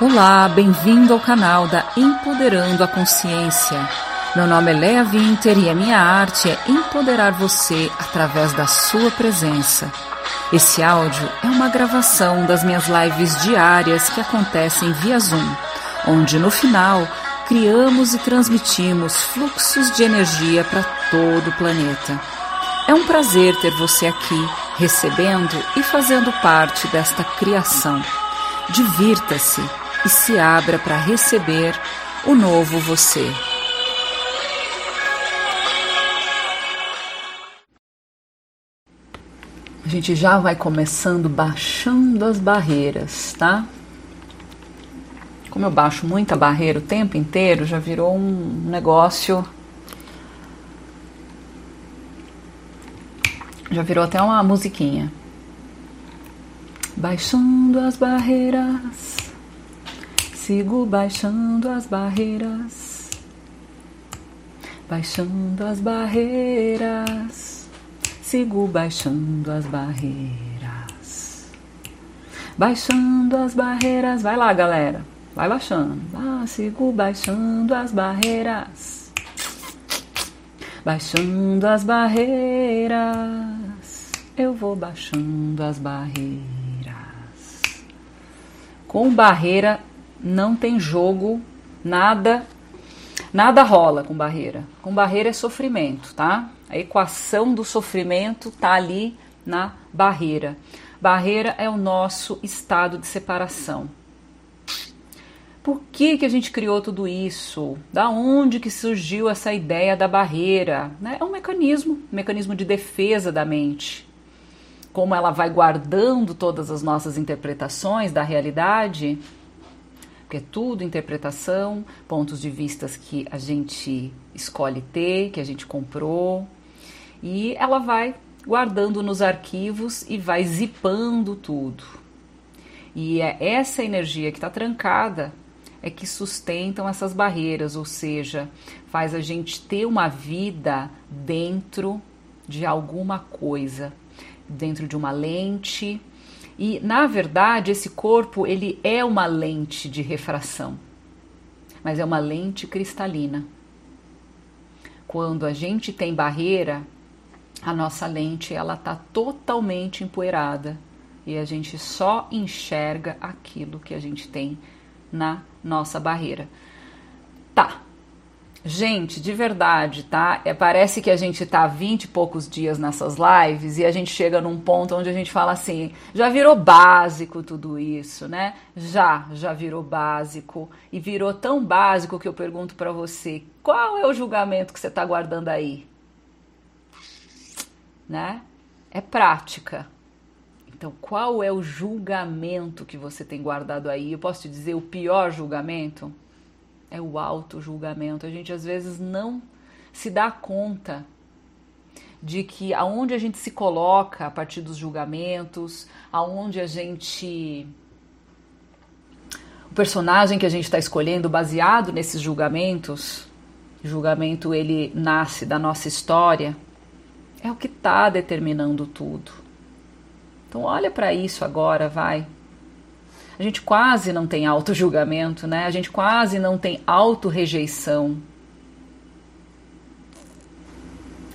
Olá, bem-vindo ao canal da Empoderando a Consciência. Meu nome é Lea Winter e a minha arte é empoderar você através da sua presença. Esse áudio é uma gravação das minhas lives diárias que acontecem via Zoom, onde no final criamos e transmitimos fluxos de energia para todo o planeta. É um prazer ter você aqui, recebendo e fazendo parte desta criação. Divirta-se e se abra para receber o novo você. A gente já vai começando baixando as barreiras, tá? Como eu baixo muita barreira o tempo inteiro, já virou um negócio. Já virou até uma musiquinha. Baixando as barreiras, sigo baixando as barreiras, baixando as barreiras, sigo baixando as barreiras, baixando as barreiras. Vai lá, galera, vai baixando. Ah, sigo baixando as barreiras, baixando as barreiras. Eu vou baixando as barreiras. Com barreira não tem jogo, nada, nada rola com barreira. Com barreira é sofrimento, tá? A equação do sofrimento tá ali na barreira. Barreira é o nosso estado de separação. Por que, que a gente criou tudo isso? Da onde que surgiu essa ideia da barreira? Né? É um mecanismo, um mecanismo de defesa da mente como ela vai guardando todas as nossas interpretações da realidade, porque é tudo interpretação, pontos de vistas que a gente escolhe ter, que a gente comprou, e ela vai guardando nos arquivos e vai zipando tudo. E é essa energia que está trancada é que sustentam essas barreiras, ou seja, faz a gente ter uma vida dentro de alguma coisa dentro de uma lente. E na verdade, esse corpo ele é uma lente de refração, mas é uma lente cristalina. Quando a gente tem barreira, a nossa lente ela está totalmente empoeirada e a gente só enxerga aquilo que a gente tem na nossa barreira. Tá, Gente, de verdade, tá? É, parece que a gente tá 20 e poucos dias nessas lives e a gente chega num ponto onde a gente fala assim: já virou básico tudo isso, né? Já, já virou básico. E virou tão básico que eu pergunto para você: qual é o julgamento que você tá guardando aí? Né? É prática. Então, qual é o julgamento que você tem guardado aí? Eu posso te dizer o pior julgamento? É o auto-julgamento. A gente às vezes não se dá conta de que aonde a gente se coloca a partir dos julgamentos, aonde a gente. O personagem que a gente está escolhendo baseado nesses julgamentos, julgamento ele nasce da nossa história, é o que está determinando tudo. Então olha para isso agora, vai. A gente quase não tem auto-julgamento, né? A gente quase não tem auto-rejeição.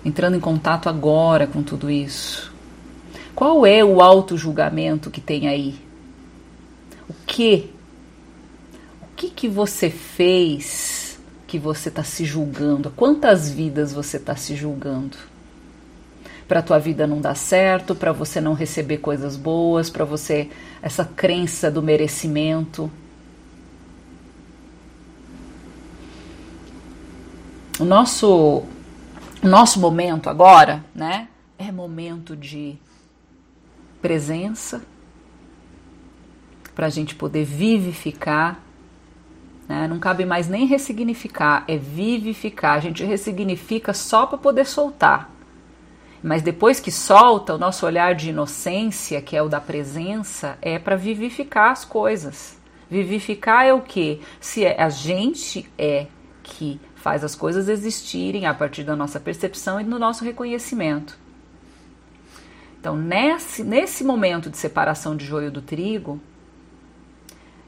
Entrando em contato agora com tudo isso. Qual é o auto-julgamento que tem aí? O que? O que que você fez que você está se julgando? Quantas vidas você está se julgando? Para tua vida não dar certo, para você não receber coisas boas, para você essa crença do merecimento. O nosso o nosso momento agora, né, é momento de presença para a gente poder vivificar. Né? Não cabe mais nem ressignificar, é vivificar. A gente ressignifica só para poder soltar. Mas depois que solta, o nosso olhar de inocência, que é o da presença, é para vivificar as coisas. Vivificar é o que? Se é, a gente é que faz as coisas existirem a partir da nossa percepção e do nosso reconhecimento. Então, nesse, nesse momento de separação de joio do trigo,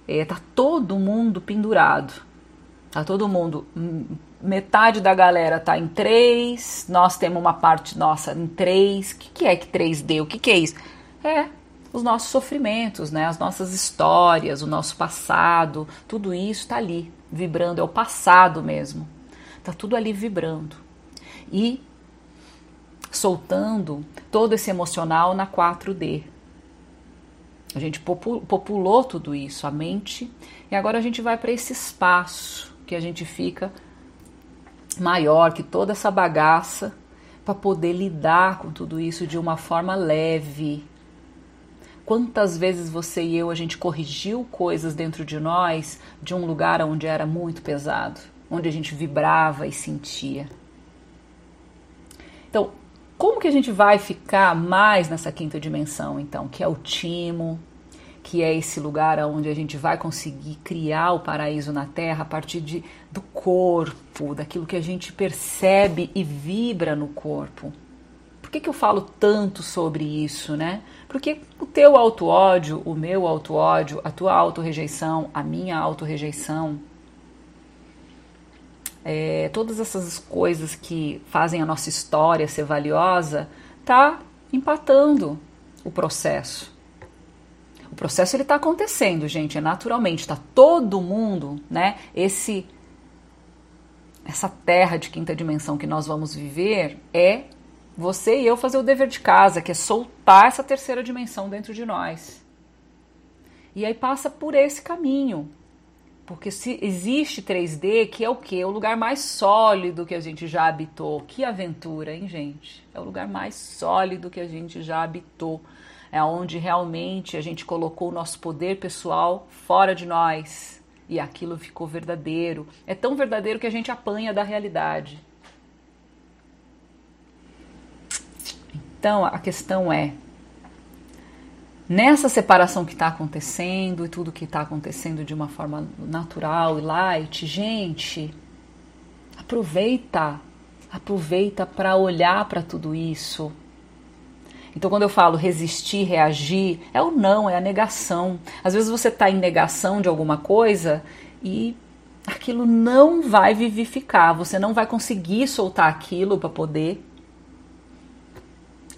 é, tá todo mundo pendurado. Tá todo mundo. Metade da galera tá em três, nós temos uma parte nossa em três. O que, que é que 3D? O que, que é isso? É os nossos sofrimentos, né? as nossas histórias, o nosso passado, tudo isso está ali, vibrando, é o passado mesmo. Está tudo ali vibrando. E soltando todo esse emocional na 4D. A gente populou tudo isso, a mente, e agora a gente vai para esse espaço que a gente fica maior que toda essa bagaça para poder lidar com tudo isso de uma forma leve, Quantas vezes você e eu a gente corrigiu coisas dentro de nós de um lugar onde era muito pesado, onde a gente vibrava e sentia. Então, como que a gente vai ficar mais nessa quinta dimensão, então, que é o timo, que é esse lugar onde a gente vai conseguir criar o paraíso na Terra a partir de, do corpo, daquilo que a gente percebe e vibra no corpo. Por que, que eu falo tanto sobre isso, né? Porque o teu auto-ódio, o meu auto-ódio, a tua auto-rejeição, a minha auto-rejeição, é, todas essas coisas que fazem a nossa história ser valiosa, tá empatando o processo. O processo ele está acontecendo, gente, é naturalmente, está todo mundo, né? Esse essa terra de quinta dimensão que nós vamos viver é você e eu fazer o dever de casa, que é soltar essa terceira dimensão dentro de nós. E aí passa por esse caminho. Porque se existe 3D, que é o quê? O lugar mais sólido que a gente já habitou. Que aventura, hein, gente? É o lugar mais sólido que a gente já habitou. É onde realmente a gente colocou o nosso poder pessoal fora de nós. E aquilo ficou verdadeiro. É tão verdadeiro que a gente apanha da realidade. Então a questão é: nessa separação que está acontecendo e tudo que está acontecendo de uma forma natural e light, gente, aproveita, aproveita para olhar para tudo isso. Então, quando eu falo resistir, reagir, é o não, é a negação. Às vezes você está em negação de alguma coisa e aquilo não vai vivificar, você não vai conseguir soltar aquilo para poder.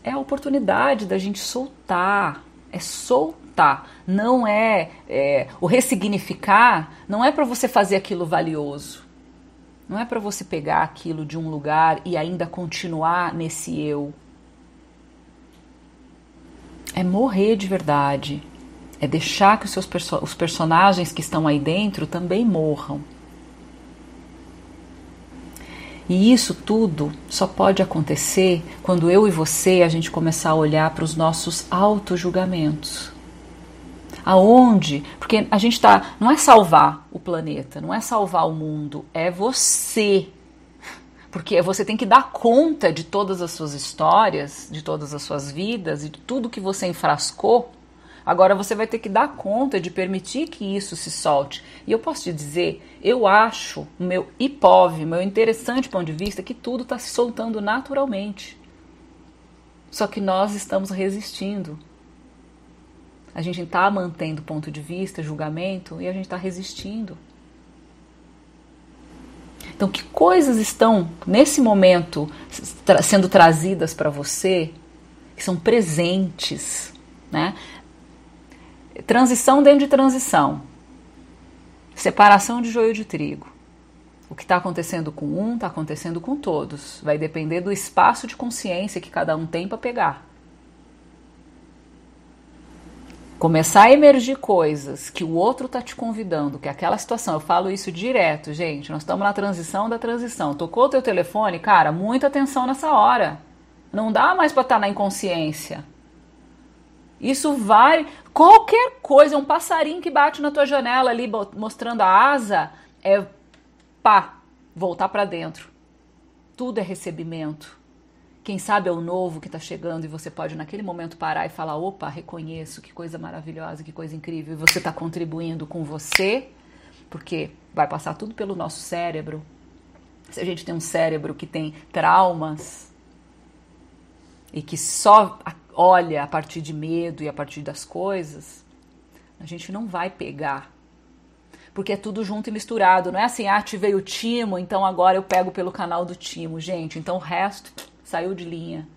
É a oportunidade da gente soltar, é soltar, não é, é o ressignificar, não é para você fazer aquilo valioso, não é para você pegar aquilo de um lugar e ainda continuar nesse eu. É morrer de verdade, é deixar que os seus perso os personagens que estão aí dentro também morram. E isso tudo só pode acontecer quando eu e você a gente começar a olhar para os nossos auto-julgamentos. Aonde? Porque a gente está. Não é salvar o planeta, não é salvar o mundo, é você. Porque você tem que dar conta de todas as suas histórias, de todas as suas vidas e de tudo que você enfrascou Agora você vai ter que dar conta de permitir que isso se solte. E eu posso te dizer, eu acho, meu hipóve, meu interessante ponto de vista, que tudo está se soltando naturalmente. Só que nós estamos resistindo. A gente está mantendo ponto de vista, julgamento, e a gente está resistindo. Então, que coisas estão nesse momento tra sendo trazidas para você que são presentes, né? Transição dentro de transição. Separação de joio de trigo. O que está acontecendo com um está acontecendo com todos. Vai depender do espaço de consciência que cada um tem para pegar. Começar a emergir coisas que o outro está te convidando, que é aquela situação, eu falo isso direto, gente. Nós estamos na transição da transição. Tocou o teu telefone, cara, muita atenção nessa hora. Não dá mais para estar tá na inconsciência. Isso vai. Qualquer coisa, um passarinho que bate na tua janela ali mostrando a asa, é pá, voltar para dentro. Tudo é recebimento. Quem sabe é o novo que está chegando e você pode naquele momento parar e falar: opa, reconheço, que coisa maravilhosa, que coisa incrível. E você está contribuindo com você, porque vai passar tudo pelo nosso cérebro. Se a gente tem um cérebro que tem traumas e que só olha a partir de medo e a partir das coisas, a gente não vai pegar porque é tudo junto e misturado. Não é assim, ah, ativei o timo, então agora eu pego pelo canal do timo. Gente, então o resto saiu de linha.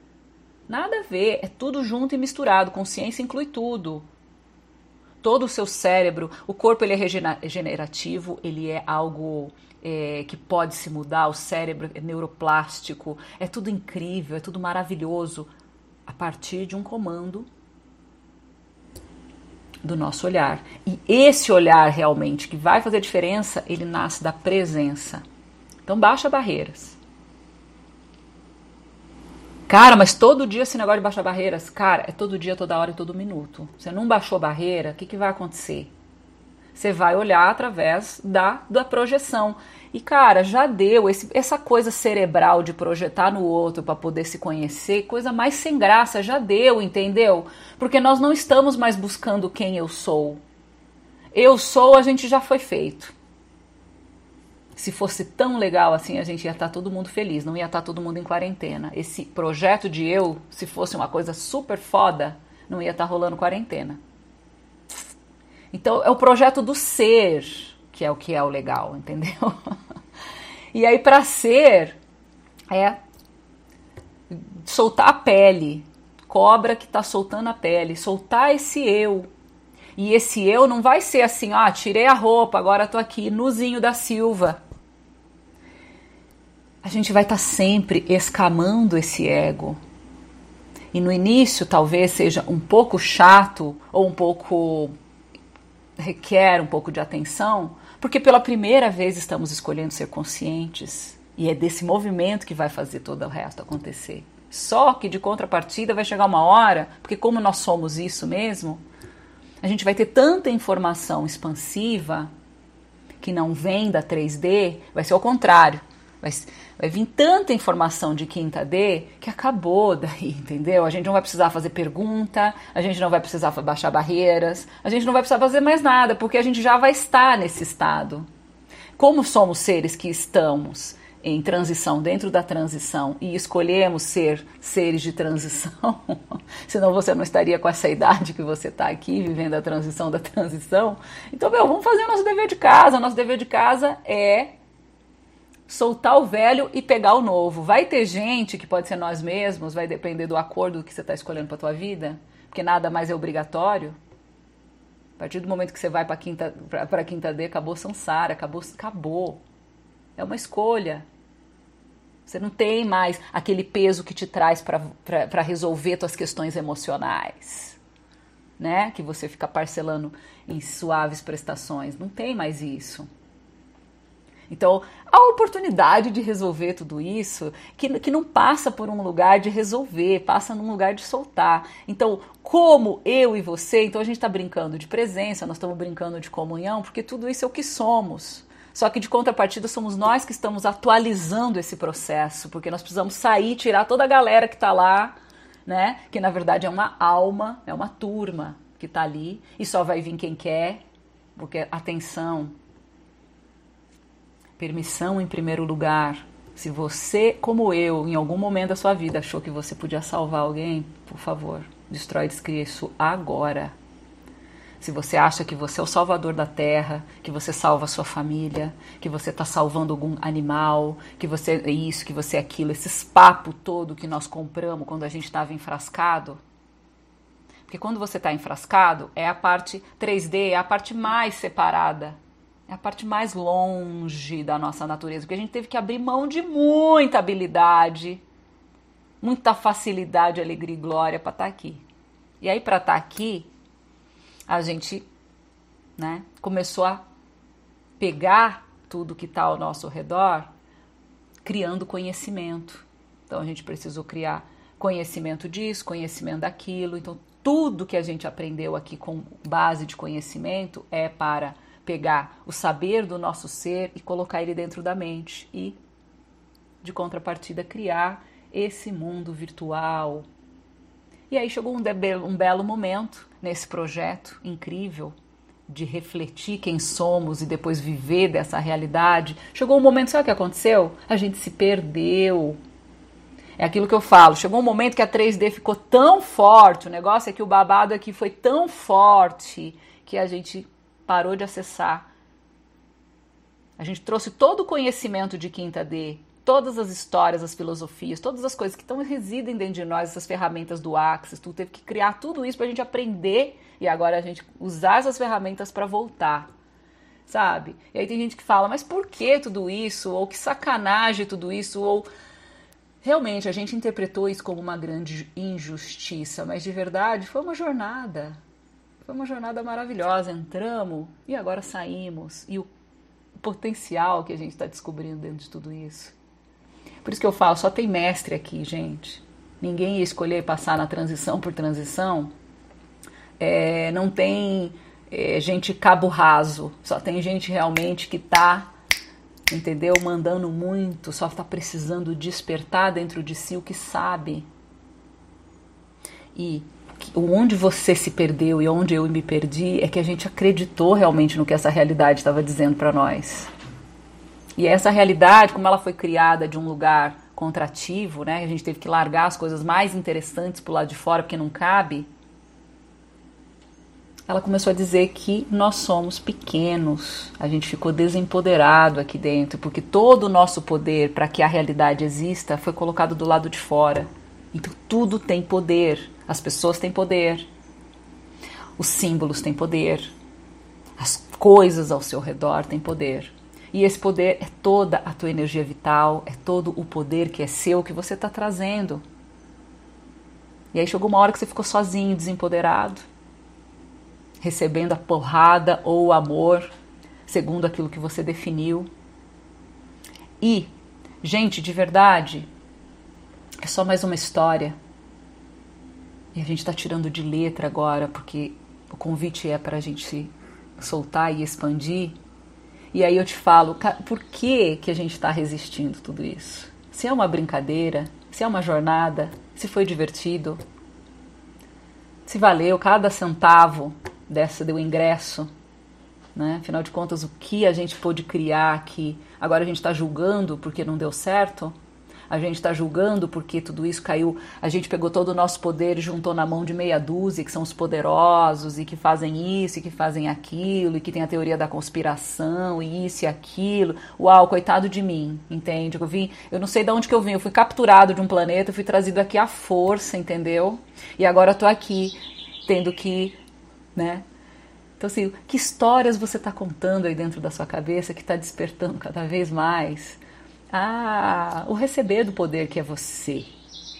Nada a ver, é tudo junto e misturado. Consciência inclui tudo. Todo o seu cérebro, o corpo ele é regenerativo, ele é algo é, que pode se mudar, o cérebro é neuroplástico, é tudo incrível, é tudo maravilhoso a partir de um comando do nosso olhar. E esse olhar realmente que vai fazer diferença, ele nasce da presença. Então baixa barreiras. Cara, mas todo dia esse negócio de baixar barreiras, cara, é todo dia, toda hora e todo minuto. Você não baixou barreira, o que, que vai acontecer? Você vai olhar através da, da projeção. E cara, já deu esse, essa coisa cerebral de projetar no outro para poder se conhecer, coisa mais sem graça, já deu, entendeu? Porque nós não estamos mais buscando quem eu sou. Eu sou, a gente já foi feito. Se fosse tão legal assim, a gente ia estar tá todo mundo feliz, não ia estar tá todo mundo em quarentena. Esse projeto de eu, se fosse uma coisa super foda, não ia estar tá rolando quarentena. Então é o projeto do ser que é o que é o legal, entendeu? e aí para ser é soltar a pele, cobra que tá soltando a pele, soltar esse eu. E esse eu não vai ser assim, ah, tirei a roupa, agora tô aqui nuzinho da Silva. A gente vai estar tá sempre escamando esse ego. E no início talvez seja um pouco chato ou um pouco requer um pouco de atenção, porque pela primeira vez estamos escolhendo ser conscientes e é desse movimento que vai fazer todo o resto acontecer. Só que de contrapartida vai chegar uma hora, porque como nós somos isso mesmo, a gente vai ter tanta informação expansiva que não vem da 3D, vai ser o contrário. Vai, vai vir tanta informação de quinta D que acabou daí, entendeu? A gente não vai precisar fazer pergunta, a gente não vai precisar baixar barreiras, a gente não vai precisar fazer mais nada, porque a gente já vai estar nesse estado. Como somos seres que estamos em transição, dentro da transição, e escolhemos ser seres de transição, senão você não estaria com essa idade que você está aqui, vivendo a transição da transição. Então, meu, vamos fazer o nosso dever de casa. O nosso dever de casa é soltar o velho e pegar o novo. Vai ter gente que pode ser nós mesmos, vai depender do acordo que você está escolhendo para tua vida, porque nada mais é obrigatório. A partir do momento que você vai para quinta para quinta D, acabou Sansara, acabou acabou. É uma escolha. Você não tem mais aquele peso que te traz para resolver suas questões emocionais, né? Que você fica parcelando em suaves prestações. Não tem mais isso. Então, a oportunidade de resolver tudo isso, que, que não passa por um lugar de resolver, passa num lugar de soltar. Então, como eu e você, então a gente está brincando de presença, nós estamos brincando de comunhão, porque tudo isso é o que somos. Só que de contrapartida somos nós que estamos atualizando esse processo, porque nós precisamos sair, tirar toda a galera que está lá, né? Que na verdade é uma alma, é uma turma que está ali e só vai vir quem quer, porque atenção, Permissão em primeiro lugar. Se você, como eu, em algum momento da sua vida achou que você podia salvar alguém, por favor, destrói e descria isso agora. Se você acha que você é o salvador da terra, que você salva a sua família, que você está salvando algum animal, que você é isso, que você é aquilo, esses papos todo que nós compramos quando a gente estava enfrascado. Porque quando você está enfrascado, é a parte 3D, é a parte mais separada a parte mais longe da nossa natureza, porque a gente teve que abrir mão de muita habilidade, muita facilidade, alegria e glória para estar tá aqui. E aí, para estar tá aqui, a gente né, começou a pegar tudo que está ao nosso redor, criando conhecimento. Então, a gente precisou criar conhecimento disso, conhecimento daquilo. Então, tudo que a gente aprendeu aqui com base de conhecimento é para pegar o saber do nosso ser e colocar ele dentro da mente e, de contrapartida, criar esse mundo virtual. E aí chegou um, um belo momento nesse projeto incrível de refletir quem somos e depois viver dessa realidade. Chegou um momento, sabe o que aconteceu? A gente se perdeu. É aquilo que eu falo. Chegou um momento que a 3D ficou tão forte, o negócio é que o babado aqui foi tão forte que a gente parou de acessar A gente trouxe todo o conhecimento de quinta D, todas as histórias, as filosofias, todas as coisas que estão residem dentro de nós, essas ferramentas do Axis, tu teve que criar tudo isso para a gente aprender e agora a gente usar essas ferramentas para voltar. Sabe? E aí tem gente que fala, mas por que tudo isso? Ou que sacanagem tudo isso? Ou realmente a gente interpretou isso como uma grande injustiça, mas de verdade foi uma jornada. Foi uma jornada maravilhosa. Entramos e agora saímos. E o potencial que a gente está descobrindo dentro de tudo isso. Por isso que eu falo, só tem mestre aqui, gente. Ninguém ia escolher passar na transição por transição. É, não tem é, gente cabo raso, só tem gente realmente que tá, entendeu? Mandando muito, só está precisando despertar dentro de si o que sabe. E onde você se perdeu e onde eu me perdi é que a gente acreditou realmente no que essa realidade estava dizendo para nós. E essa realidade, como ela foi criada de um lugar contrativo, né? A gente teve que largar as coisas mais interessantes pro lado de fora porque não cabe. Ela começou a dizer que nós somos pequenos, a gente ficou desempoderado aqui dentro, porque todo o nosso poder para que a realidade exista foi colocado do lado de fora. Então tudo tem poder. As pessoas têm poder, os símbolos têm poder, as coisas ao seu redor têm poder. E esse poder é toda a tua energia vital, é todo o poder que é seu que você está trazendo. E aí chegou uma hora que você ficou sozinho, desempoderado, recebendo a porrada ou o amor, segundo aquilo que você definiu. E, gente, de verdade, é só mais uma história. E a gente está tirando de letra agora, porque o convite é para a gente soltar e expandir. E aí eu te falo, por que, que a gente está resistindo tudo isso? Se é uma brincadeira, se é uma jornada, se foi divertido, se valeu cada centavo dessa do ingresso, né? Afinal de contas, o que a gente pôde criar que agora a gente está julgando porque não deu certo? A gente está julgando porque tudo isso caiu, a gente pegou todo o nosso poder e juntou na mão de meia dúzia que são os poderosos e que fazem isso e que fazem aquilo e que tem a teoria da conspiração e isso e aquilo. Uau, coitado de mim, entende? Eu vim, eu não sei de onde que eu vim, eu fui capturado de um planeta, fui trazido aqui à força, entendeu? E agora eu tô aqui tendo que, né, então, assim, que histórias você está contando aí dentro da sua cabeça que está despertando cada vez mais ah, o receber do poder que é você.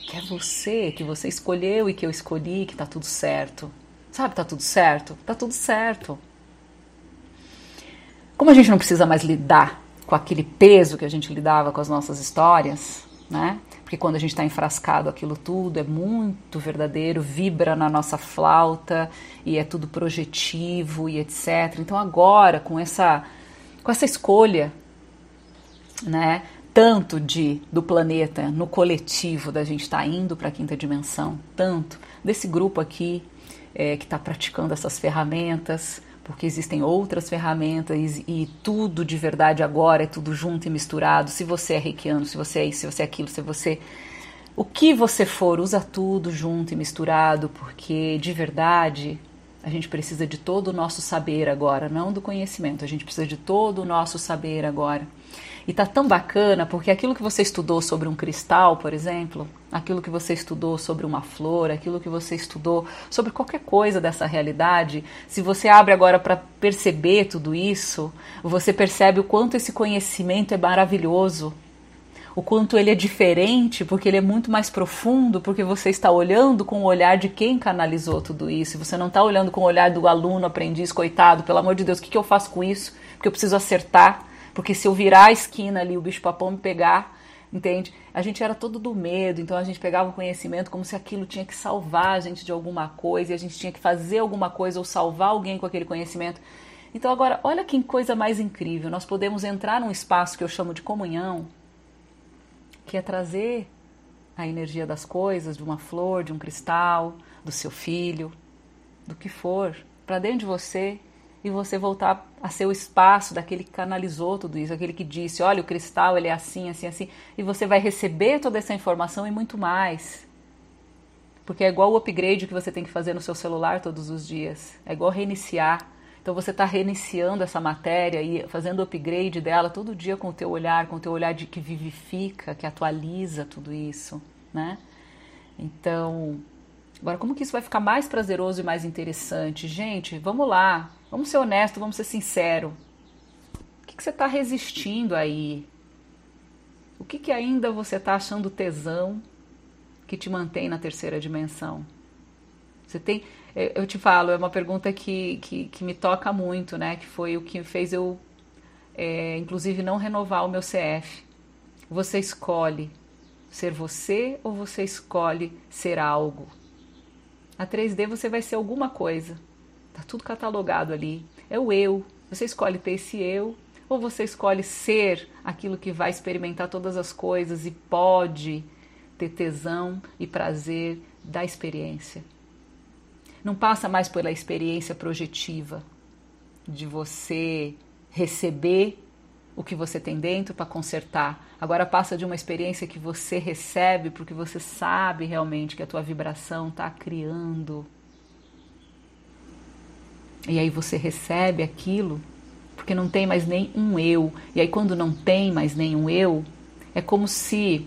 Que é você, que você escolheu e que eu escolhi, que tá tudo certo. Sabe, tá tudo certo? Tá tudo certo. Como a gente não precisa mais lidar com aquele peso que a gente lidava com as nossas histórias, né? Porque quando a gente está enfrascado aquilo tudo é muito verdadeiro, vibra na nossa flauta e é tudo projetivo e etc. Então agora com essa com essa escolha, né, tanto de do planeta no coletivo da gente estar tá indo para a quinta dimensão, tanto desse grupo aqui é, que está praticando essas ferramentas, porque existem outras ferramentas e, e, tudo de verdade agora é tudo junto e misturado. Se você é reikiano, se você é isso, se você é aquilo, se você. O que você for, usa tudo junto e misturado, porque de verdade a gente precisa de todo o nosso saber agora, não do conhecimento, a gente precisa de todo o nosso saber agora. E tá tão bacana porque aquilo que você estudou sobre um cristal, por exemplo, aquilo que você estudou sobre uma flor, aquilo que você estudou sobre qualquer coisa dessa realidade, se você abre agora para perceber tudo isso, você percebe o quanto esse conhecimento é maravilhoso, o quanto ele é diferente, porque ele é muito mais profundo, porque você está olhando com o olhar de quem canalizou tudo isso. Você não está olhando com o olhar do aluno, aprendiz, coitado, pelo amor de Deus, o que, que eu faço com isso? Porque eu preciso acertar. Porque se eu virar a esquina ali, o bicho-papão me pegar, entende? A gente era todo do medo, então a gente pegava o conhecimento como se aquilo tinha que salvar a gente de alguma coisa, e a gente tinha que fazer alguma coisa ou salvar alguém com aquele conhecimento. Então agora, olha que coisa mais incrível, nós podemos entrar num espaço que eu chamo de comunhão, que é trazer a energia das coisas, de uma flor, de um cristal, do seu filho, do que for, para dentro de você e você voltar a ser o espaço daquele que canalizou tudo isso, aquele que disse, olha, o cristal ele é assim, assim, assim, e você vai receber toda essa informação e muito mais. Porque é igual o upgrade que você tem que fazer no seu celular todos os dias, é igual reiniciar. Então você está reiniciando essa matéria e fazendo upgrade dela todo dia com o teu olhar, com o teu olhar de que vivifica, que atualiza tudo isso, né? Então, agora como que isso vai ficar mais prazeroso e mais interessante? Gente, vamos lá, vamos ser honesto, vamos ser sincero. O que, que você está resistindo aí? O que, que ainda você está achando tesão que te mantém na terceira dimensão? Você tem, eu te falo, é uma pergunta que, que, que me toca muito, né? Que foi o que fez eu, é, inclusive, não renovar o meu CF. Você escolhe ser você ou você escolhe ser algo? A 3D você vai ser alguma coisa. Tá tudo catalogado ali. É o eu. Você escolhe ter esse eu ou você escolhe ser aquilo que vai experimentar todas as coisas e pode ter tesão e prazer da experiência. Não passa mais pela experiência projetiva de você receber o que você tem dentro para consertar. Agora passa de uma experiência que você recebe porque você sabe realmente que a tua vibração está criando. E aí você recebe aquilo porque não tem mais nem um eu. E aí, quando não tem mais nenhum eu, é como se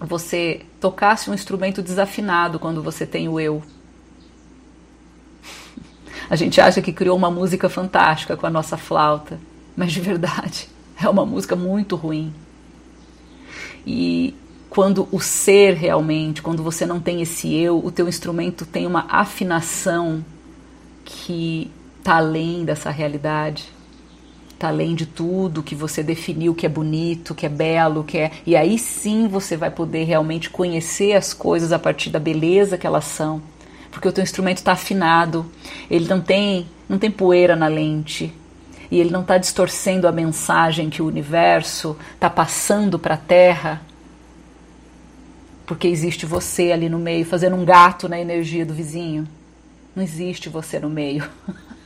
você tocasse um instrumento desafinado quando você tem o eu. A gente acha que criou uma música fantástica com a nossa flauta, mas de verdade é uma música muito ruim. E quando o ser realmente, quando você não tem esse eu, o teu instrumento tem uma afinação que está além dessa realidade está além de tudo que você definiu que é bonito, que é belo, que é. E aí sim você vai poder realmente conhecer as coisas a partir da beleza que elas são. Porque o teu instrumento está afinado, ele não tem, não tem poeira na lente. E ele não está distorcendo a mensagem que o universo está passando para a Terra, porque existe você ali no meio, fazendo um gato na energia do vizinho. Não existe você no meio.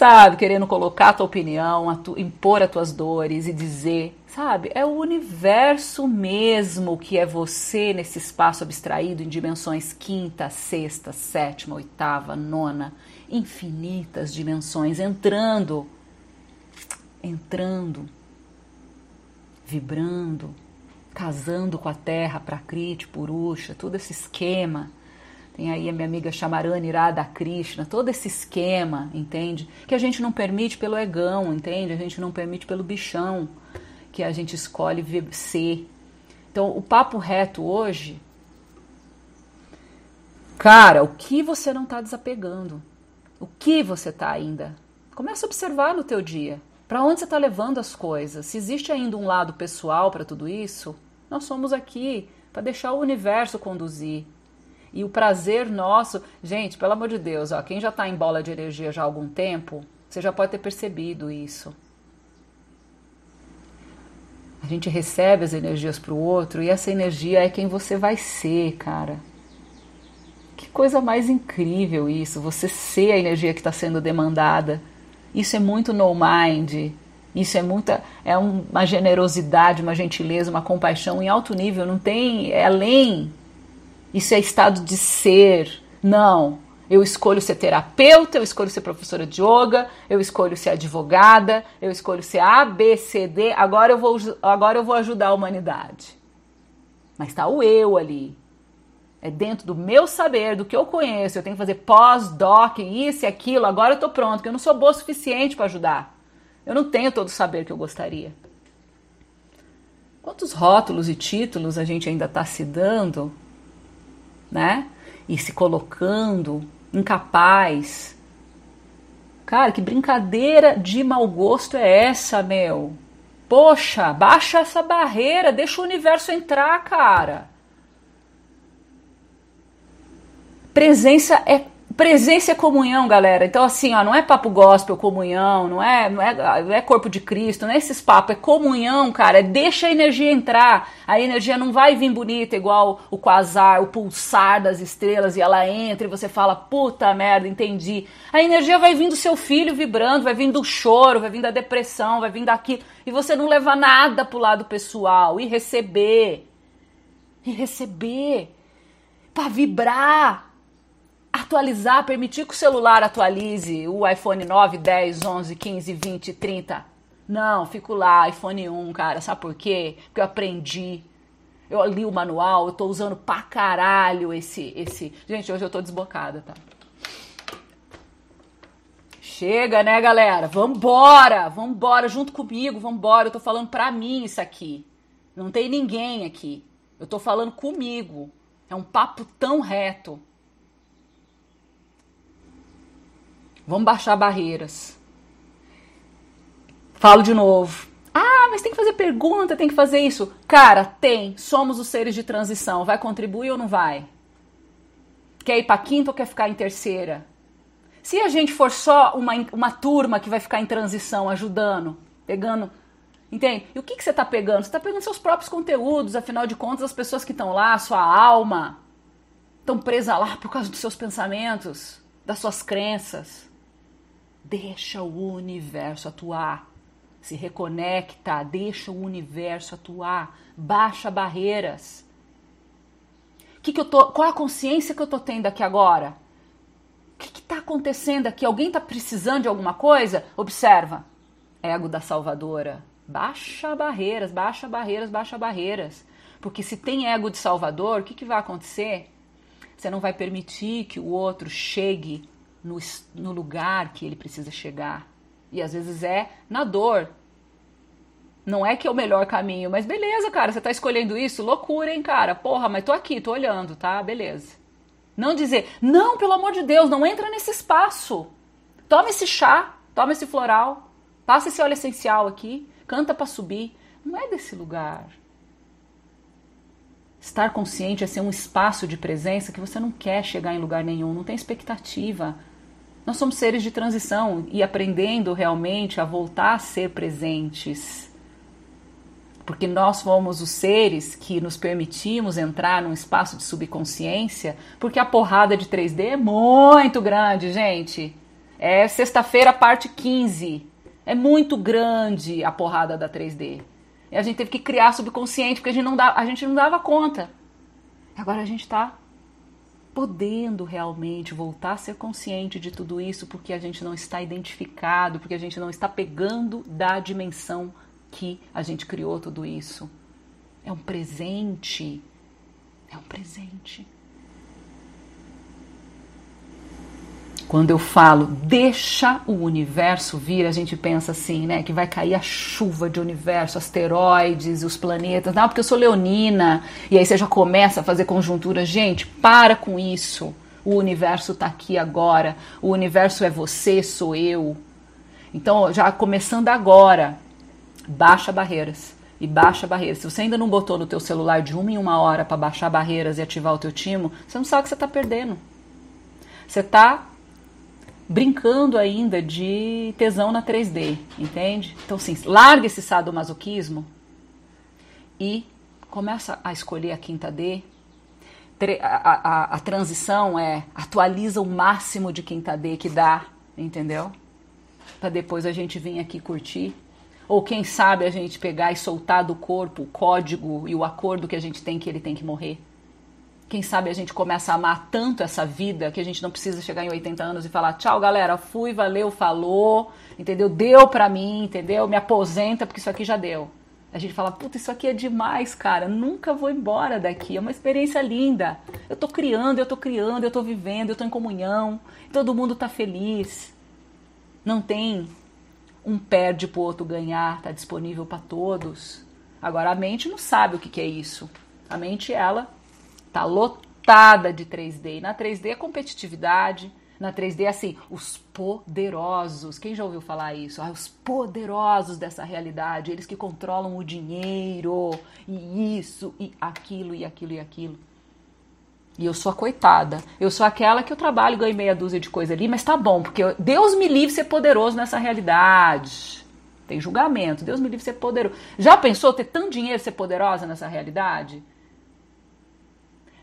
sabe? Querendo colocar a tua opinião, a tu, impor as tuas dores e dizer, sabe? É o universo mesmo que é você nesse espaço abstraído em dimensões quinta, sexta, sétima, oitava, nona, infinitas dimensões entrando, entrando, vibrando, casando com a terra, prakriti, purusha, todo esse esquema tem aí a minha amiga Chamarani Irada Krishna, todo esse esquema, entende? Que a gente não permite pelo egão, entende? A gente não permite pelo bichão que a gente escolhe ser. Então, o papo reto hoje, cara, o que você não está desapegando? O que você está ainda? Começa a observar no teu dia. Para onde você está levando as coisas? Se existe ainda um lado pessoal para tudo isso, nós somos aqui para deixar o universo conduzir. E o prazer nosso, gente, pelo amor de Deus, ó, quem já está em bola de energia já há algum tempo, você já pode ter percebido isso. A gente recebe as energias para o outro e essa energia é quem você vai ser, cara. Que coisa mais incrível isso, você ser a energia que está sendo demandada. Isso é muito no mind. Isso é muita, é uma generosidade, uma gentileza, uma compaixão em alto nível. Não tem, é além isso é estado de ser. Não. Eu escolho ser terapeuta, eu escolho ser professora de yoga, eu escolho ser advogada, eu escolho ser A, B, C, D. Agora eu vou, agora eu vou ajudar a humanidade. Mas está o eu ali. É dentro do meu saber, do que eu conheço. Eu tenho que fazer pós-doc, isso e aquilo. Agora eu estou pronto, porque eu não sou boa o suficiente para ajudar. Eu não tenho todo o saber que eu gostaria. Quantos rótulos e títulos a gente ainda está se dando né? E se colocando incapaz. Cara, que brincadeira de mau gosto é essa, meu? Poxa, baixa essa barreira, deixa o universo entrar, cara. Presença é Presença é comunhão, galera. Então, assim, ó, não é papo gospel, comunhão, não é, não é, não é corpo de Cristo, não é esses papos, é comunhão, cara. É deixa a energia entrar. A energia não vai vir bonita igual o quasar, o pulsar das estrelas, e ela entra e você fala, puta merda, entendi. A energia vai vir do seu filho vibrando, vai vir do choro, vai vir da depressão, vai vir daquilo. E você não leva nada pro lado pessoal. E receber. E receber. para vibrar atualizar, permitir que o celular atualize o iPhone 9, 10, 11, 15, 20, 30. Não, fico lá, iPhone 1, cara. Sabe por quê? Porque eu aprendi. Eu li o manual, eu tô usando pra caralho esse. esse... Gente, hoje eu tô desbocada, tá? Chega, né, galera? Vambora! Vambora, junto comigo, vambora. Eu tô falando pra mim isso aqui. Não tem ninguém aqui. Eu tô falando comigo. É um papo tão reto. Vamos baixar barreiras. Falo de novo. Ah, mas tem que fazer pergunta, tem que fazer isso. Cara, tem. Somos os seres de transição. Vai contribuir ou não vai? Quer ir para quinta ou quer ficar em terceira? Se a gente for só uma, uma turma que vai ficar em transição, ajudando, pegando. Entende? E o que, que você está pegando? Você está pegando seus próprios conteúdos, afinal de contas, as pessoas que estão lá, sua alma, estão presas lá por causa dos seus pensamentos, das suas crenças. Deixa o universo atuar se reconecta, deixa o universo atuar, baixa barreiras. Que que eu tô, qual a consciência que eu estou tendo aqui agora? O que está acontecendo aqui? Alguém está precisando de alguma coisa? Observa. Ego da salvadora. Baixa barreiras, baixa barreiras, baixa barreiras. Porque se tem ego de salvador, o que, que vai acontecer? Você não vai permitir que o outro chegue no, no lugar que ele precisa chegar. E às vezes é na dor. Não é que é o melhor caminho, mas beleza, cara, você tá escolhendo isso? Loucura, hein, cara? Porra, mas tô aqui, tô olhando, tá? Beleza. Não dizer, não, pelo amor de Deus, não entra nesse espaço. Toma esse chá, toma esse floral, passa esse óleo essencial aqui, canta para subir. Não é desse lugar. Estar consciente é ser um espaço de presença que você não quer chegar em lugar nenhum, não tem expectativa. Nós somos seres de transição e aprendendo realmente a voltar a ser presentes. Porque nós fomos os seres que nos permitimos entrar num espaço de subconsciência, porque a porrada de 3D é muito grande, gente. É sexta-feira, parte 15. É muito grande a porrada da 3D. E a gente teve que criar subconsciente, porque a gente não, dá, a gente não dava conta. Agora a gente está podendo realmente voltar a ser consciente de tudo isso, porque a gente não está identificado, porque a gente não está pegando da dimensão que a gente criou tudo isso. É um presente. É um presente. Quando eu falo deixa o universo vir, a gente pensa assim, né? Que vai cair a chuva de universo, asteroides, os planetas. Não, porque eu sou leonina. E aí você já começa a fazer conjuntura. Gente, para com isso. O universo está aqui agora. O universo é você, sou eu. Então, já começando agora, baixa barreiras. E baixa barreiras. Se você ainda não botou no teu celular de uma em uma hora para baixar barreiras e ativar o teu timo, você não sabe o que você está perdendo. Você está brincando ainda de tesão na 3D, entende? Então, assim, larga esse sadomasoquismo e começa a escolher a quinta D. A, a, a, transição é atualiza o máximo de quinta D que dá, entendeu? Para depois a gente vir aqui curtir. Ou quem sabe a gente pegar e soltar do corpo o código e o acordo que a gente tem que ele tem que morrer. Quem sabe a gente começa a amar tanto essa vida que a gente não precisa chegar em 80 anos e falar: tchau, galera, fui, valeu, falou, entendeu? Deu pra mim, entendeu? Me aposenta porque isso aqui já deu. A gente fala: puta, isso aqui é demais, cara, nunca vou embora daqui, é uma experiência linda. Eu tô criando, eu tô criando, eu tô vivendo, eu tô em comunhão, todo mundo tá feliz. Não tem um perde pro outro ganhar, tá disponível para todos. Agora a mente não sabe o que, que é isso. A mente, ela Tá lotada de 3D. E na 3D é competitividade. Na 3D, assim, os poderosos. Quem já ouviu falar isso? Ah, os poderosos dessa realidade. Eles que controlam o dinheiro. E isso, e aquilo, e aquilo, e aquilo. E eu sou a coitada. Eu sou aquela que eu trabalho, ganho meia dúzia de coisa ali, mas tá bom, porque Deus me livre ser poderoso nessa realidade. Tem julgamento, Deus me livre ser poderoso. Já pensou ter tanto dinheiro ser poderosa nessa realidade?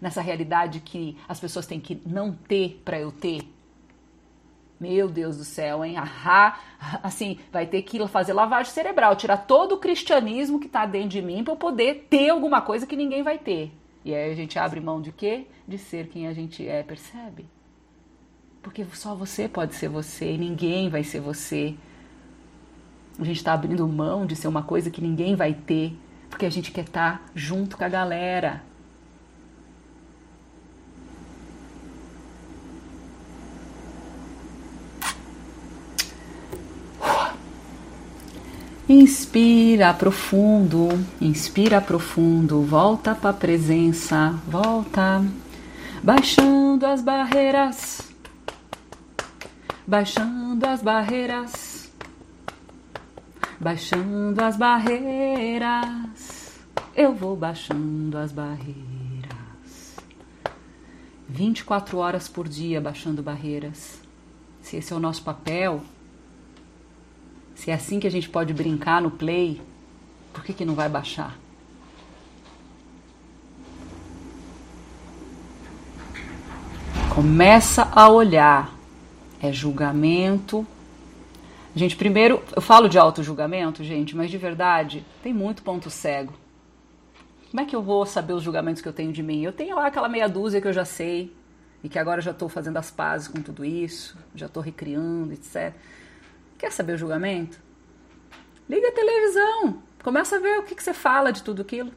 Nessa realidade que as pessoas têm que não ter para eu ter? Meu Deus do céu, hein? Ahá, assim, vai ter que fazer lavagem cerebral, tirar todo o cristianismo que está dentro de mim para eu poder ter alguma coisa que ninguém vai ter. E aí a gente abre mão de quê? De ser quem a gente é, percebe? Porque só você pode ser você e ninguém vai ser você. A gente está abrindo mão de ser uma coisa que ninguém vai ter, porque a gente quer estar tá junto com a galera. Inspira profundo, inspira profundo, volta para a presença, volta, baixando as barreiras, baixando as barreiras, baixando as barreiras, eu vou baixando as barreiras. 24 horas por dia baixando barreiras. Se esse é o nosso papel, se é assim que a gente pode brincar no play, por que, que não vai baixar? Começa a olhar. É julgamento. Gente, primeiro, eu falo de auto-julgamento, gente, mas de verdade, tem muito ponto cego. Como é que eu vou saber os julgamentos que eu tenho de mim? Eu tenho lá aquela meia dúzia que eu já sei e que agora já estou fazendo as pazes com tudo isso, já estou recriando, etc. Quer saber o julgamento? Liga a televisão. Começa a ver o que, que você fala de tudo aquilo.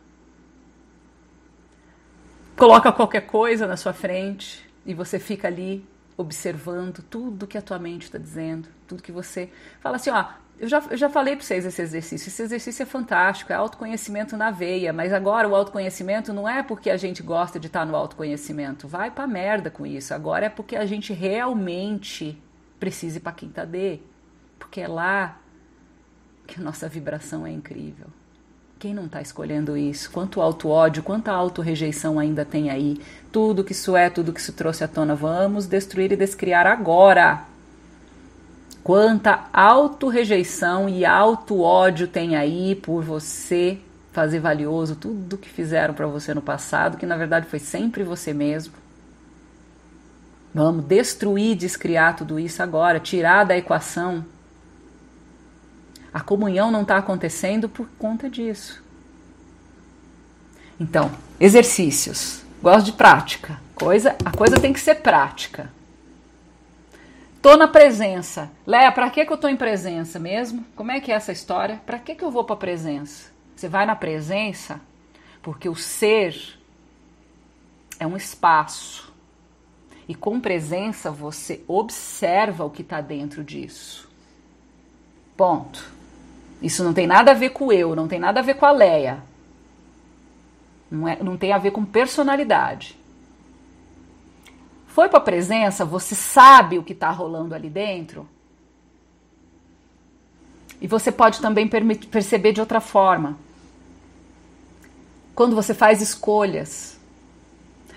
Coloca qualquer coisa na sua frente e você fica ali observando tudo que a tua mente está dizendo, tudo que você fala assim, ó, eu já, eu já falei para vocês esse exercício. Esse exercício é fantástico, é autoconhecimento na veia. Mas agora o autoconhecimento não é porque a gente gosta de estar tá no autoconhecimento. Vai pra merda com isso. Agora é porque a gente realmente precisa ir pra quinta D. Porque é lá que a nossa vibração é incrível. Quem não está escolhendo isso? Quanto auto-ódio, quanta auto-rejeição ainda tem aí? Tudo que isso é, tudo que isso trouxe à tona, vamos destruir e descriar agora. Quanta auto-rejeição e auto-ódio tem aí por você fazer valioso tudo que fizeram para você no passado, que na verdade foi sempre você mesmo. Vamos destruir, descriar tudo isso agora, tirar da equação a comunhão não está acontecendo por conta disso. Então, exercícios. Gosto de prática. Coisa, a coisa tem que ser prática. Tô na presença. Léa, para que, que eu tô em presença mesmo? Como é que é essa história? Para que, que eu vou para presença? Você vai na presença porque o ser é um espaço. E com presença você observa o que está dentro disso. Ponto. Isso não tem nada a ver com eu, não tem nada a ver com a Leia. Não, é, não tem a ver com personalidade. Foi para a presença, você sabe o que está rolando ali dentro. E você pode também perceber de outra forma. Quando você faz escolhas,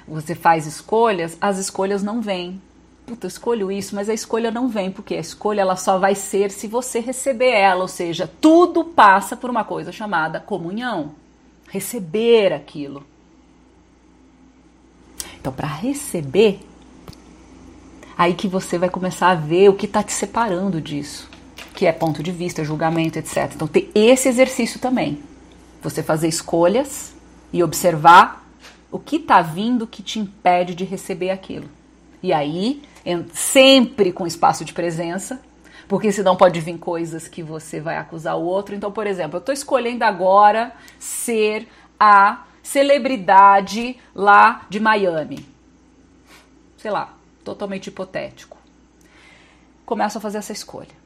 você faz escolhas, as escolhas não vêm puta, escolho isso, mas a escolha não vem, porque a escolha ela só vai ser se você receber ela, ou seja, tudo passa por uma coisa chamada comunhão, receber aquilo. Então, para receber, aí que você vai começar a ver o que está te separando disso, que é ponto de vista, julgamento, etc. Então, tem esse exercício também. Você fazer escolhas e observar o que está vindo que te impede de receber aquilo. E aí sempre com espaço de presença, porque senão pode vir coisas que você vai acusar o outro. Então, por exemplo, eu estou escolhendo agora ser a celebridade lá de Miami. Sei lá, totalmente hipotético. Começo a fazer essa escolha.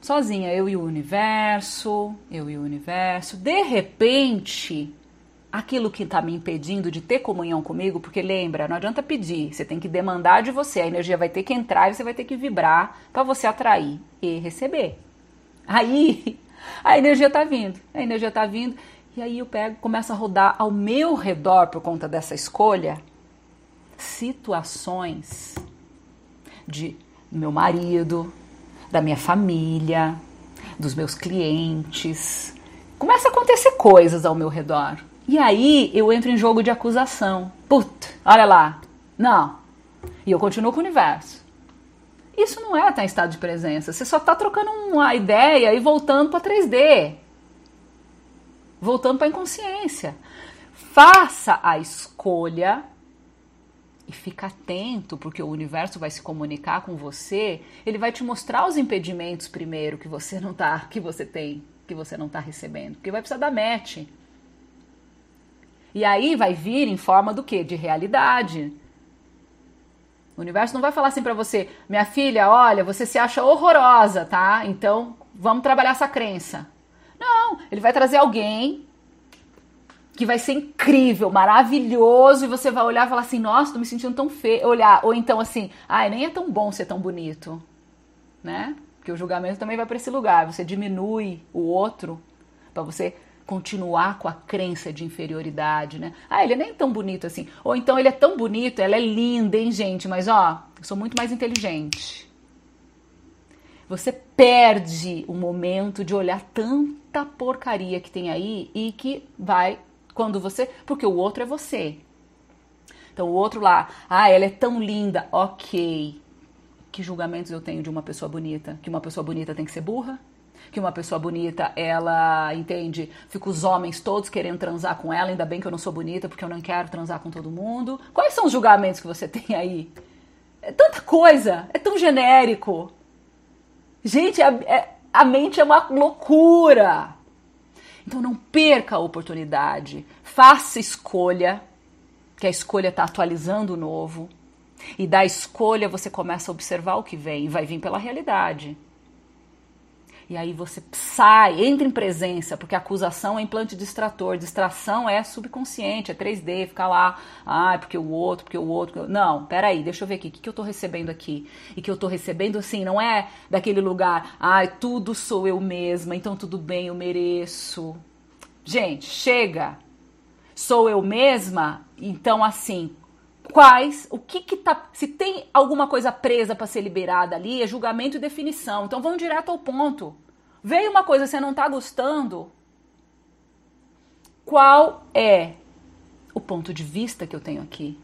Sozinha, eu e o universo, eu e o universo. De repente, aquilo que está me impedindo de ter comunhão comigo, porque lembra, não adianta pedir, você tem que demandar de você, a energia vai ter que entrar e você vai ter que vibrar para você atrair e receber. Aí a energia está vindo, a energia está vindo, e aí eu pego, começo a rodar ao meu redor por conta dessa escolha situações de meu marido, da minha família, dos meus clientes. Começa a acontecer coisas ao meu redor. E aí eu entro em jogo de acusação. Puta, olha lá. Não. E eu continuo com o universo. Isso não é estar em estado de presença. Você só está trocando uma ideia e voltando para 3D. Voltando para a inconsciência. Faça a escolha E fica atento, porque o universo vai se comunicar com você, ele vai te mostrar os impedimentos primeiro que você não tá, que você tem, que você não tá recebendo, porque vai precisar dar match. E aí vai vir em forma do quê? De realidade. O universo não vai falar assim para você, minha filha, olha, você se acha horrorosa, tá? Então vamos trabalhar essa crença. Não, ele vai trazer alguém que vai ser incrível, maravilhoso, e você vai olhar e falar assim, nossa, tô me sentindo tão feio. Olhar, ou então assim, ai, nem é tão bom ser tão bonito, né? Porque o julgamento também vai para esse lugar. Você diminui o outro para você continuar com a crença de inferioridade, né? Ah, ele é nem tão bonito assim. Ou então ele é tão bonito, ela é linda, hein, gente? Mas ó, eu sou muito mais inteligente. Você perde o momento de olhar tanta porcaria que tem aí e que vai quando você. Porque o outro é você. Então o outro lá, ah, ela é tão linda, ok. Que julgamentos eu tenho de uma pessoa bonita? Que uma pessoa bonita tem que ser burra? Que uma pessoa bonita, ela entende, fica os homens todos querendo transar com ela, ainda bem que eu não sou bonita porque eu não quero transar com todo mundo. Quais são os julgamentos que você tem aí? É tanta coisa, é tão genérico. Gente, a, é, a mente é uma loucura. Então não perca a oportunidade, faça escolha, que a escolha está atualizando o novo. E da escolha você começa a observar o que vem, vai vir pela realidade. E aí você sai, entra em presença, porque acusação é implante distrator, distração é subconsciente, é 3D, fica lá, ah, porque o outro, porque o outro. Não, peraí, deixa eu ver aqui, o que, que eu tô recebendo aqui? E que eu tô recebendo, assim, não é daquele lugar, ah, tudo sou eu mesma, então tudo bem, eu mereço. Gente, chega! Sou eu mesma? Então, assim, quais, o que que tá, se tem alguma coisa presa para ser liberada ali, é julgamento e definição. Então vamos direto ao ponto. Veio uma coisa que você não tá gostando, qual é o ponto de vista que eu tenho aqui?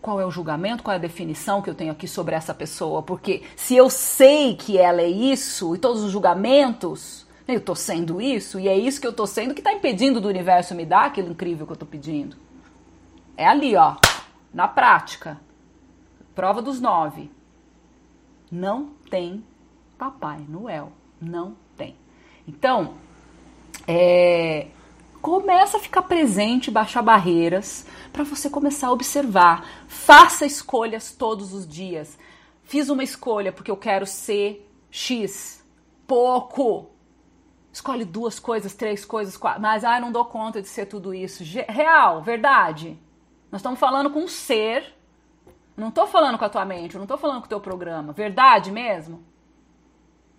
Qual é o julgamento, qual é a definição que eu tenho aqui sobre essa pessoa? Porque se eu sei que ela é isso e todos os julgamentos, eu tô sendo isso e é isso que eu tô sendo que tá impedindo do universo me dar aquilo incrível que eu tô pedindo. É ali, ó na prática, prova dos nove, não tem Papai Noel. Não tem. Então, é, começa a ficar presente, baixar barreiras, para você começar a observar. Faça escolhas todos os dias. Fiz uma escolha porque eu quero ser X. Pouco. Escolhe duas coisas, três coisas, quatro. Mas, ah, não dou conta de ser tudo isso. Real, verdade. Nós estamos falando com um ser. Não estou falando com a tua mente, não estou falando com o teu programa. Verdade mesmo?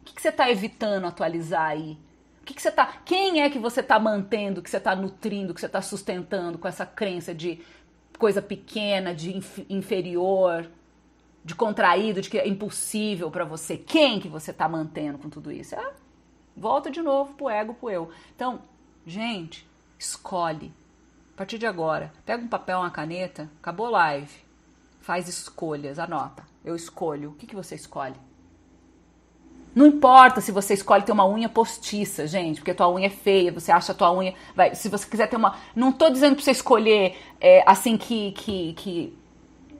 O que, que você está evitando atualizar aí? O que, que você tá. Quem é que você está mantendo, que você está nutrindo, que você está sustentando com essa crença de coisa pequena, de inf inferior, de contraído, de que é impossível para você? Quem que você está mantendo com tudo isso? É, volta de novo pro ego, pro eu. Então, gente, escolhe a partir de agora, pega um papel, uma caneta, acabou live. Faz escolhas, anota. Eu escolho. O que, que você escolhe? Não importa se você escolhe ter uma unha postiça, gente, porque tua unha é feia, você acha tua unha. Vai, se você quiser ter uma. Não tô dizendo pra você escolher é, assim que, que, que.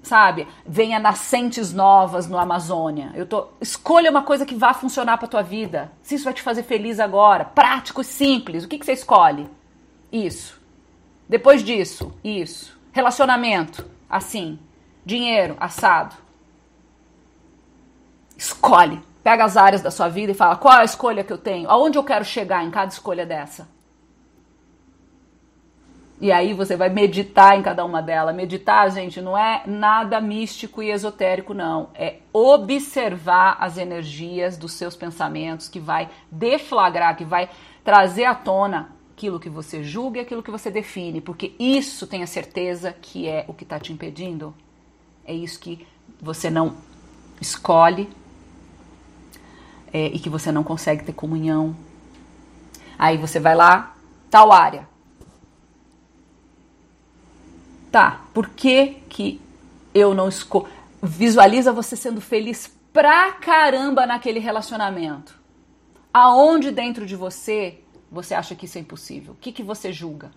Sabe? Venha nascentes novas no Amazônia. Eu tô. Escolha uma coisa que vá funcionar pra tua vida. Se isso vai te fazer feliz agora. Prático e simples. O que, que você escolhe? Isso. Depois disso, isso. Relacionamento, assim. Dinheiro, assado. Escolhe. Pega as áreas da sua vida e fala qual é a escolha que eu tenho, aonde eu quero chegar em cada escolha dessa. E aí você vai meditar em cada uma delas. Meditar, gente, não é nada místico e esotérico, não. É observar as energias dos seus pensamentos que vai deflagrar, que vai trazer à tona aquilo que você julga e aquilo que você define, porque isso tenha certeza que é o que está te impedindo. É isso que você não escolhe é, e que você não consegue ter comunhão. Aí você vai lá, tal área. Tá, por que que eu não escolho? Visualiza você sendo feliz pra caramba naquele relacionamento. Aonde dentro de você você acha que isso é impossível? O que, que você julga?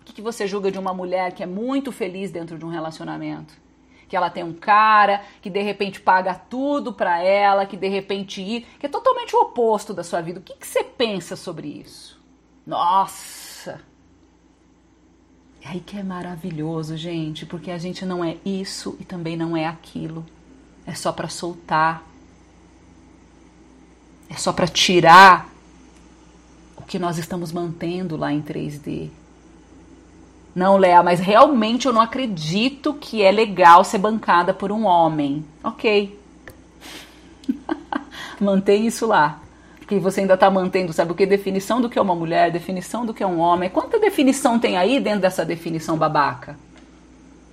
O que, que você julga de uma mulher que é muito feliz dentro de um relacionamento? Que ela tem um cara que de repente paga tudo para ela, que de repente ir, que é totalmente o oposto da sua vida. O que, que você pensa sobre isso? Nossa! E aí que é maravilhoso, gente, porque a gente não é isso e também não é aquilo. É só para soltar. É só para tirar que nós estamos mantendo lá em 3D. Não, Léa, mas realmente eu não acredito que é legal ser bancada por um homem. Ok. Mantém isso lá. Porque você ainda está mantendo, sabe o que? Definição do que é uma mulher, definição do que é um homem. Quanta definição tem aí dentro dessa definição babaca?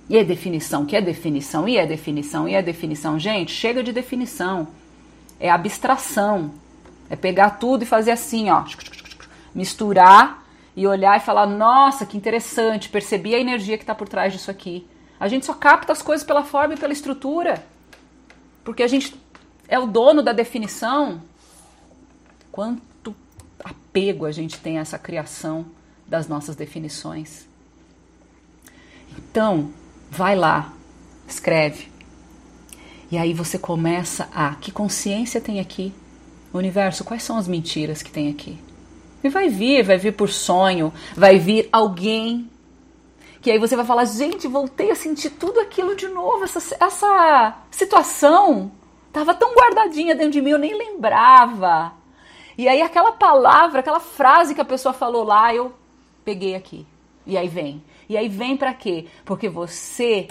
E é definição, que é definição, e é definição, e é definição. Gente, chega de definição. É abstração. É pegar tudo e fazer assim, ó. Misturar e olhar e falar: nossa, que interessante, percebi a energia que está por trás disso aqui. A gente só capta as coisas pela forma e pela estrutura, porque a gente é o dono da definição. Quanto apego a gente tem a essa criação das nossas definições. Então, vai lá, escreve. E aí você começa a que consciência tem aqui? Universo, quais são as mentiras que tem aqui? E vai vir, vai vir por sonho, vai vir alguém que aí você vai falar, gente, voltei a sentir tudo aquilo de novo, essa, essa situação estava tão guardadinha dentro de mim, eu nem lembrava. E aí aquela palavra, aquela frase que a pessoa falou lá, eu peguei aqui. E aí vem. E aí vem para quê? Porque você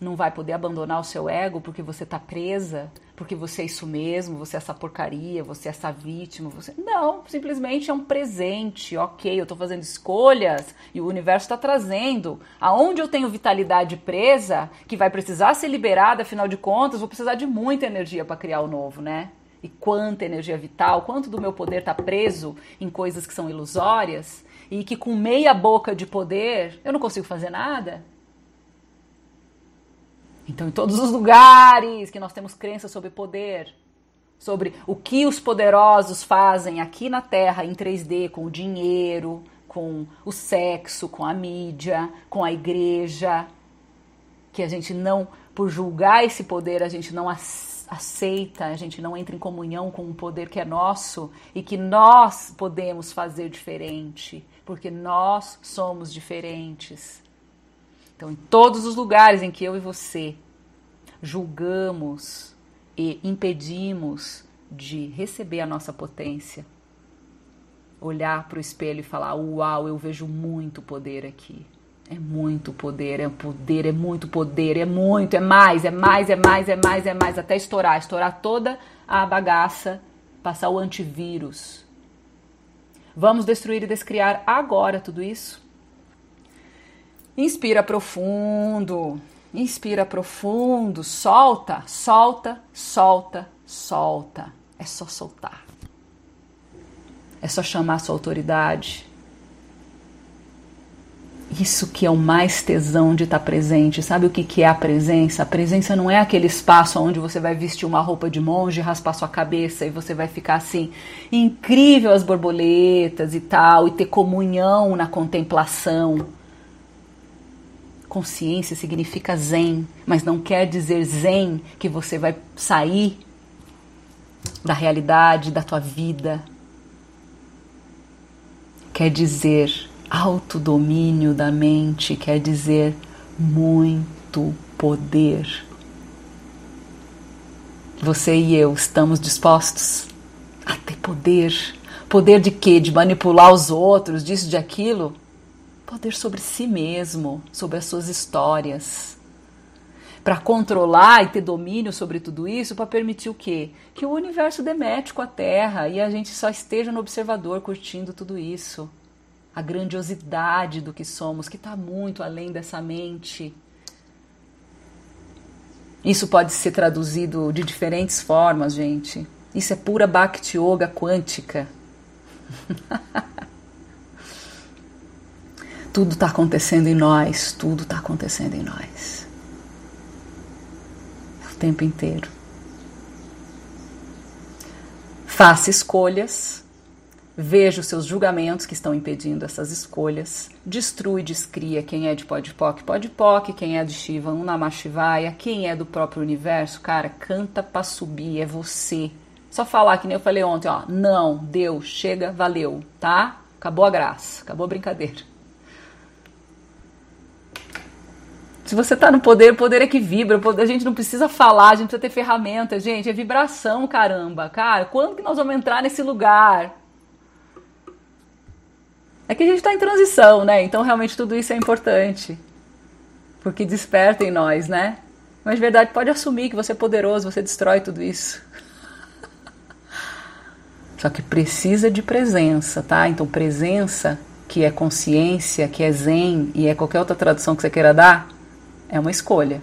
não vai poder abandonar o seu ego porque você tá presa, porque você é isso mesmo, você é essa porcaria, você é essa vítima, você não, simplesmente é um presente, ok, eu tô fazendo escolhas e o universo está trazendo. Aonde eu tenho vitalidade presa, que vai precisar ser liberada, afinal de contas, vou precisar de muita energia para criar o novo, né? E quanta energia vital, quanto do meu poder está preso em coisas que são ilusórias e que com meia boca de poder eu não consigo fazer nada. Então, em todos os lugares que nós temos crença sobre poder, sobre o que os poderosos fazem aqui na Terra em 3D com o dinheiro, com o sexo, com a mídia, com a igreja, que a gente não, por julgar esse poder, a gente não aceita, a gente não entra em comunhão com um poder que é nosso e que nós podemos fazer diferente, porque nós somos diferentes. Então, em todos os lugares em que eu e você julgamos e impedimos de receber a nossa potência, olhar para o espelho e falar: Uau, eu vejo muito poder aqui. É muito poder, é poder, é muito poder, é muito, é mais, é mais, é mais, é mais, é mais, até estourar, estourar toda a bagaça, passar o antivírus. Vamos destruir e descriar agora tudo isso? Inspira profundo. Inspira profundo, solta, solta, solta, solta. É só soltar. É só chamar a sua autoridade. Isso que é o mais tesão de estar presente. Sabe o que, que é a presença? A presença não é aquele espaço onde você vai vestir uma roupa de monge, raspar sua cabeça e você vai ficar assim, incrível as borboletas e tal, e ter comunhão na contemplação Consciência significa zen, mas não quer dizer zen que você vai sair da realidade, da tua vida. Quer dizer autodomínio da mente, quer dizer muito poder. Você e eu estamos dispostos a ter poder. Poder de quê? De manipular os outros, disso, de aquilo? Poder sobre si mesmo, sobre as suas histórias. Para controlar e ter domínio sobre tudo isso, para permitir o quê? Que o universo demete com a Terra e a gente só esteja no observador curtindo tudo isso. A grandiosidade do que somos, que está muito além dessa mente. Isso pode ser traduzido de diferentes formas, gente. Isso é pura Bhakti Yoga quântica. Tudo está acontecendo em nós, tudo está acontecendo em nós. O tempo inteiro. Faça escolhas Veja os seus julgamentos que estão impedindo essas escolhas. Destrui, descria quem é de Podpoc, Podpoc, quem é de Shiva, Namashivaya, quem é do próprio universo. Cara, canta pra subir, é você. Só falar que nem eu falei ontem, ó. Não, deu, chega, valeu, tá? Acabou a graça, acabou a brincadeira. Se você está no poder, o poder é que vibra. A gente não precisa falar, a gente precisa ter ferramentas, gente. É vibração, caramba. Cara, quando que nós vamos entrar nesse lugar? É que a gente está em transição, né? Então realmente tudo isso é importante. Porque desperta em nós, né? Mas de verdade, pode assumir que você é poderoso, você destrói tudo isso. Só que precisa de presença, tá? Então, presença, que é consciência, que é zen e é qualquer outra tradução que você queira dar, é uma escolha.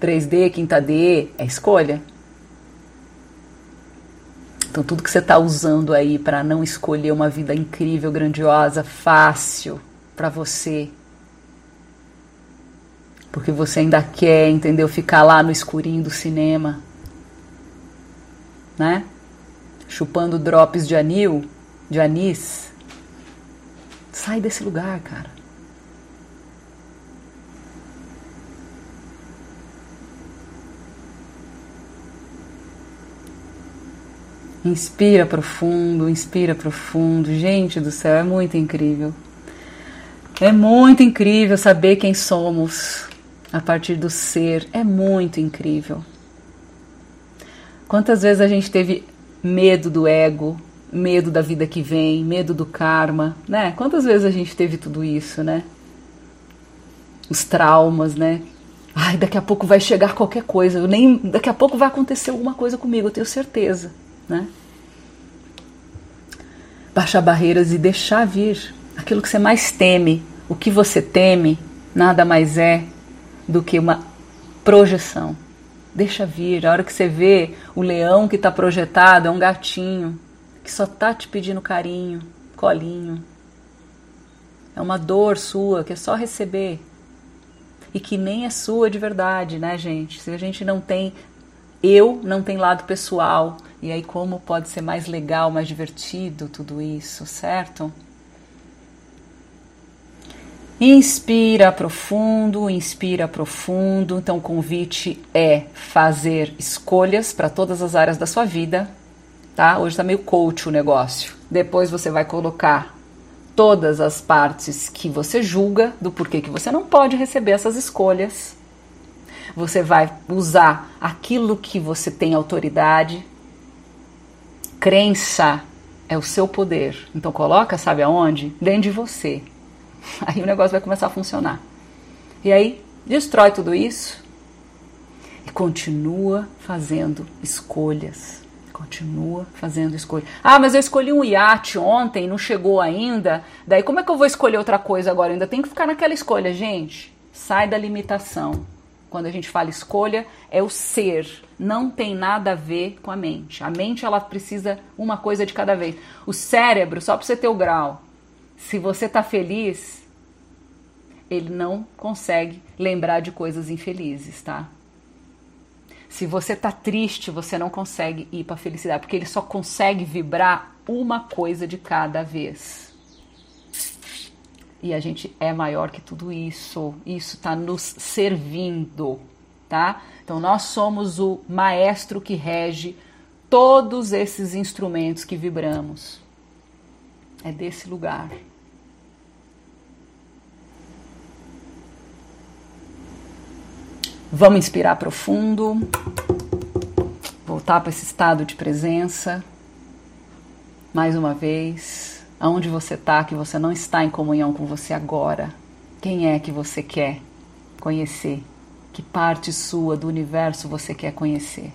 3D, quinta D, é escolha. Então, tudo que você está usando aí para não escolher uma vida incrível, grandiosa, fácil para você, porque você ainda quer, entendeu? Ficar lá no escurinho do cinema, né? Chupando drops de anil, de anis. Sai desse lugar, cara. Inspira profundo, inspira profundo. Gente do céu, é muito incrível. É muito incrível saber quem somos a partir do ser. É muito incrível. Quantas vezes a gente teve medo do ego, medo da vida que vem, medo do karma, né? Quantas vezes a gente teve tudo isso, né? Os traumas, né? Ai, daqui a pouco vai chegar qualquer coisa, eu nem daqui a pouco vai acontecer alguma coisa comigo, eu tenho certeza né? Baixar barreiras e deixar vir aquilo que você mais teme. O que você teme nada mais é do que uma projeção. Deixa vir. A hora que você vê o leão que está projetado é um gatinho que só está te pedindo carinho, colinho. É uma dor sua que é só receber e que nem é sua de verdade, né, gente? Se a gente não tem eu, não tem lado pessoal, e aí, como pode ser mais legal, mais divertido tudo isso, certo? Inspira profundo, inspira profundo. Então, o convite é fazer escolhas para todas as áreas da sua vida, tá? Hoje está meio coach o negócio. Depois você vai colocar todas as partes que você julga do porquê que você não pode receber essas escolhas. Você vai usar aquilo que você tem autoridade, Crença é o seu poder. Então coloca, sabe aonde? Dentro de você. Aí o negócio vai começar a funcionar. E aí destrói tudo isso e continua fazendo escolhas. Continua fazendo escolhas. Ah, mas eu escolhi um iate ontem, não chegou ainda. Daí como é que eu vou escolher outra coisa agora? Eu ainda tem que ficar naquela escolha, gente. Sai da limitação quando a gente fala escolha, é o ser. Não tem nada a ver com a mente. A mente ela precisa uma coisa de cada vez. O cérebro, só para você ter o grau, se você está feliz, ele não consegue lembrar de coisas infelizes, tá? Se você está triste, você não consegue ir para a felicidade, porque ele só consegue vibrar uma coisa de cada vez. E a gente é maior que tudo isso. Isso está nos servindo, tá? Então nós somos o maestro que rege todos esses instrumentos que vibramos. É desse lugar. Vamos inspirar profundo, voltar para esse estado de presença. Mais uma vez aonde você está, que você não está em comunhão com você agora. Quem é que você quer conhecer? Que parte sua do universo você quer conhecer?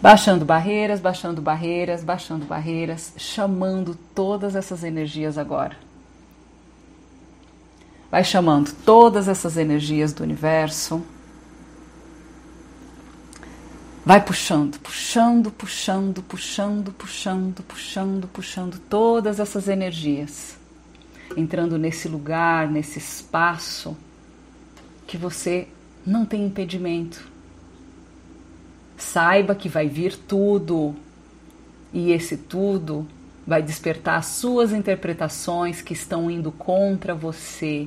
Baixando barreiras, baixando barreiras, baixando barreiras, chamando todas essas energias agora. Vai chamando todas essas energias do universo Vai puxando, puxando, puxando, puxando, puxando, puxando, puxando todas essas energias. Entrando nesse lugar, nesse espaço que você não tem impedimento. Saiba que vai vir tudo. E esse tudo vai despertar suas interpretações que estão indo contra você.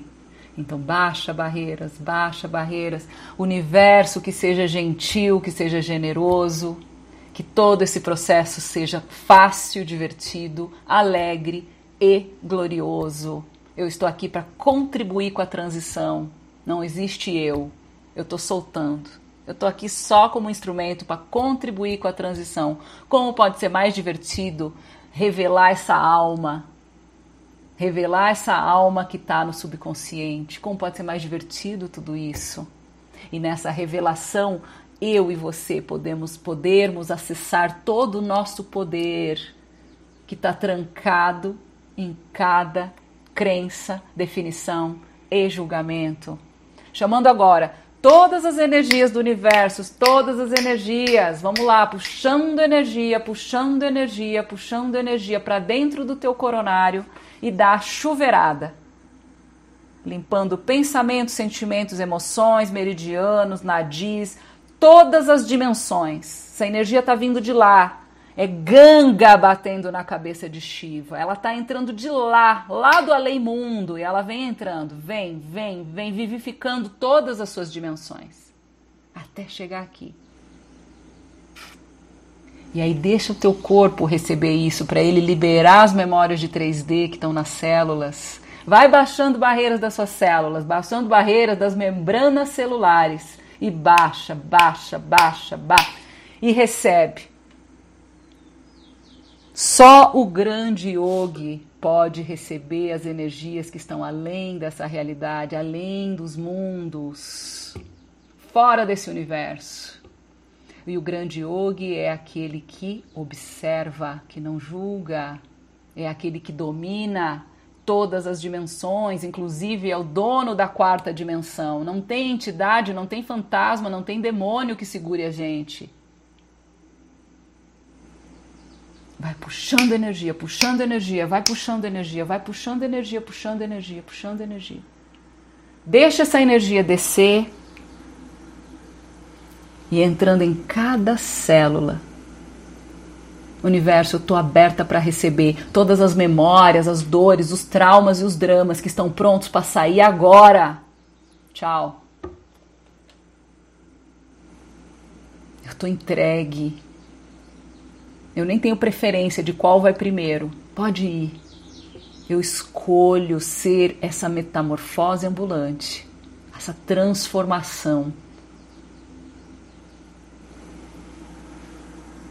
Então, baixa barreiras, baixa barreiras. Universo que seja gentil, que seja generoso, que todo esse processo seja fácil, divertido, alegre e glorioso. Eu estou aqui para contribuir com a transição. Não existe eu. Eu estou soltando. Eu estou aqui só como instrumento para contribuir com a transição. Como pode ser mais divertido revelar essa alma? Revelar essa alma que está no subconsciente. Como pode ser mais divertido tudo isso? E nessa revelação, eu e você podemos podermos acessar todo o nosso poder que está trancado em cada crença, definição e julgamento. Chamando agora todas as energias do universo, todas as energias. Vamos lá, puxando energia, puxando energia, puxando energia para dentro do teu coronário e dá chuveirada. Limpando pensamentos, sentimentos, emoções, meridianos, nadis, todas as dimensões. Essa energia está vindo de lá, é Ganga batendo na cabeça de Shiva. Ela está entrando de lá, lá do além mundo, e ela vem entrando, vem, vem, vem vivificando todas as suas dimensões até chegar aqui. E aí deixa o teu corpo receber isso para ele liberar as memórias de 3D que estão nas células. Vai baixando barreiras das suas células, baixando barreiras das membranas celulares e baixa, baixa, baixa, baixa e recebe só o grande yogi pode receber as energias que estão além dessa realidade, além dos mundos, fora desse universo. E o grande yogi é aquele que observa, que não julga, é aquele que domina todas as dimensões, inclusive é o dono da quarta dimensão. Não tem entidade, não tem fantasma, não tem demônio que segure a gente. Vai puxando energia, puxando energia, vai puxando energia, vai puxando energia, puxando energia, puxando energia. Deixa essa energia descer e entrando em cada célula. Universo, eu estou aberta para receber todas as memórias, as dores, os traumas e os dramas que estão prontos para sair agora. Tchau. Eu estou entregue eu nem tenho preferência de qual vai primeiro. Pode ir. Eu escolho ser essa metamorfose ambulante, essa transformação.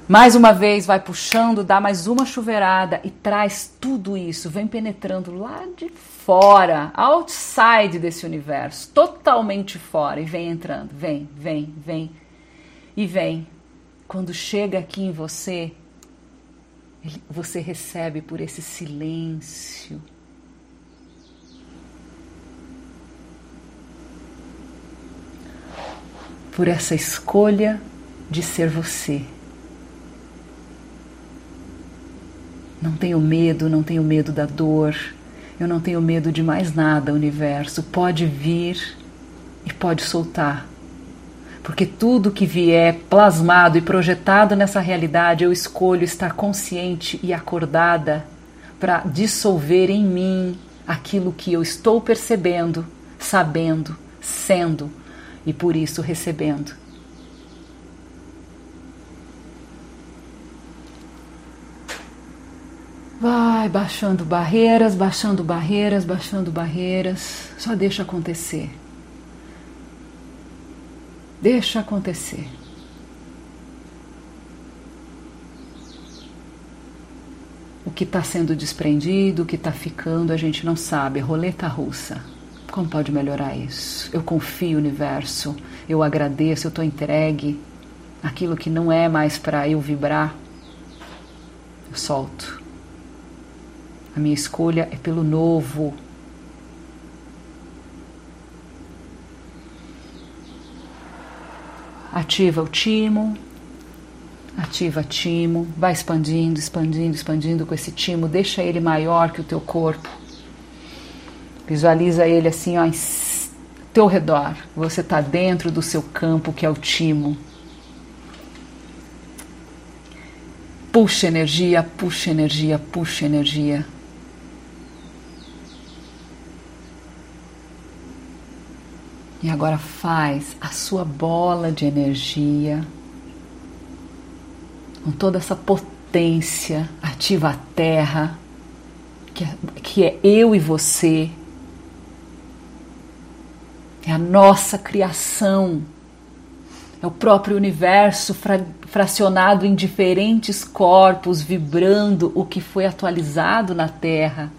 Mais uma vez, vai puxando, dá mais uma chuveirada e traz tudo isso, vem penetrando lá de fora, outside desse universo, totalmente fora, e vem entrando, vem, vem, vem, e vem. Quando chega aqui em você, você recebe por esse silêncio. Por essa escolha de ser você. Não tenho medo, não tenho medo da dor, eu não tenho medo de mais nada, universo. Pode vir e pode soltar porque tudo que vier plasmado e projetado nessa realidade, eu escolho estar consciente e acordada para dissolver em mim aquilo que eu estou percebendo, sabendo, sendo e por isso recebendo. Vai baixando barreiras, baixando barreiras, baixando barreiras, só deixa acontecer. Deixa acontecer. O que está sendo desprendido, o que está ficando, a gente não sabe. Roleta russa. Como pode melhorar isso? Eu confio no universo, eu agradeço, eu estou entregue. Aquilo que não é mais para eu vibrar, eu solto. A minha escolha é pelo novo, Ativa o timo, ativa timo, vai expandindo, expandindo, expandindo com esse timo, deixa ele maior que o teu corpo. Visualiza ele assim, ó, em teu redor. Você está dentro do seu campo, que é o timo. Puxa energia, puxa energia, puxa energia. E agora faz a sua bola de energia com toda essa potência, ativa a terra, que é, que é eu e você, é a nossa criação, é o próprio universo fra fracionado em diferentes corpos, vibrando o que foi atualizado na Terra.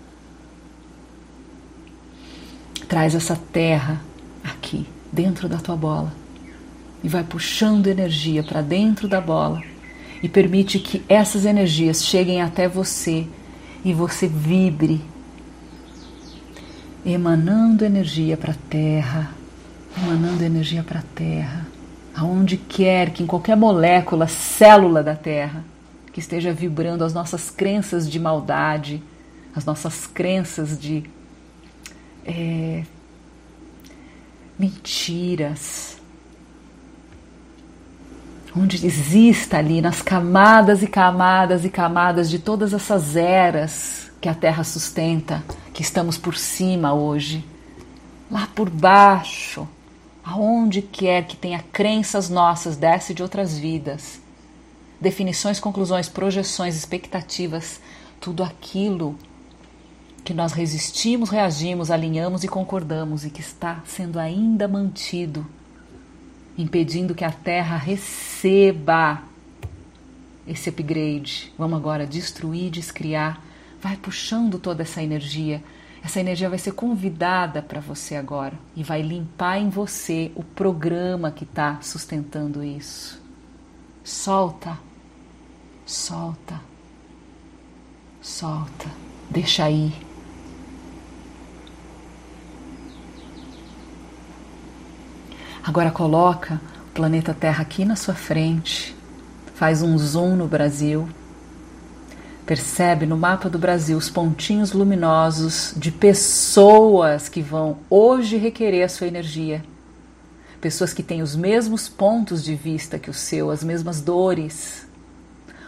Traz essa terra aqui, dentro da tua bola, e vai puxando energia para dentro da bola e permite que essas energias cheguem até você e você vibre, emanando energia para a terra, emanando energia para a terra, aonde quer que em qualquer molécula, célula da terra, que esteja vibrando as nossas crenças de maldade, as nossas crenças de é, mentiras, onde exista ali nas camadas e camadas e camadas de todas essas eras que a Terra sustenta, que estamos por cima hoje, lá por baixo, aonde quer que tenha crenças nossas desce de outras vidas, definições, conclusões, projeções, expectativas, tudo aquilo que nós resistimos, reagimos, alinhamos e concordamos e que está sendo ainda mantido impedindo que a Terra receba esse upgrade. Vamos agora destruir, descriar. Vai puxando toda essa energia. Essa energia vai ser convidada para você agora e vai limpar em você o programa que está sustentando isso. Solta, solta, solta, deixa aí. Agora coloca o planeta Terra aqui na sua frente, faz um zoom no Brasil, percebe no mapa do Brasil os pontinhos luminosos de pessoas que vão hoje requerer a sua energia. Pessoas que têm os mesmos pontos de vista que o seu, as mesmas dores.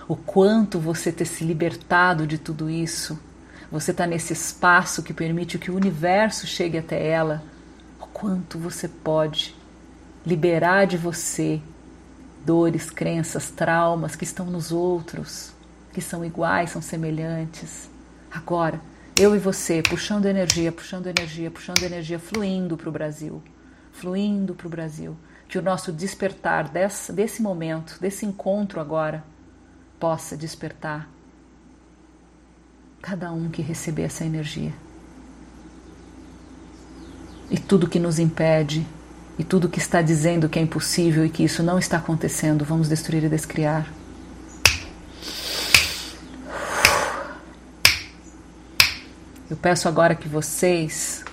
O quanto você ter se libertado de tudo isso. Você está nesse espaço que permite que o universo chegue até ela. O quanto você pode liberar de você dores, crenças, traumas que estão nos outros, que são iguais, são semelhantes. Agora, eu e você, puxando energia, puxando energia, puxando energia, fluindo para o Brasil, fluindo para o Brasil. Que o nosso despertar desse, desse momento, desse encontro agora, possa despertar cada um que receber essa energia. E tudo que nos impede e tudo que está dizendo que é impossível e que isso não está acontecendo, vamos destruir e descriar. Eu peço agora que vocês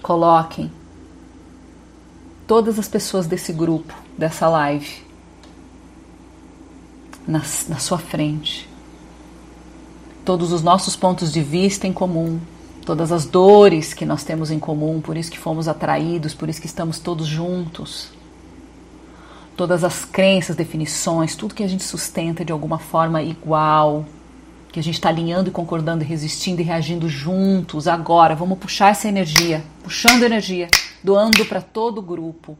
coloquem todas as pessoas desse grupo, dessa live, na, na sua frente. Todos os nossos pontos de vista em comum, todas as dores que nós temos em comum, por isso que fomos atraídos, por isso que estamos todos juntos. Todas as crenças, definições, tudo que a gente sustenta de alguma forma igual, que a gente está alinhando e concordando e resistindo e reagindo juntos agora. Vamos puxar essa energia, puxando energia, doando para todo o grupo.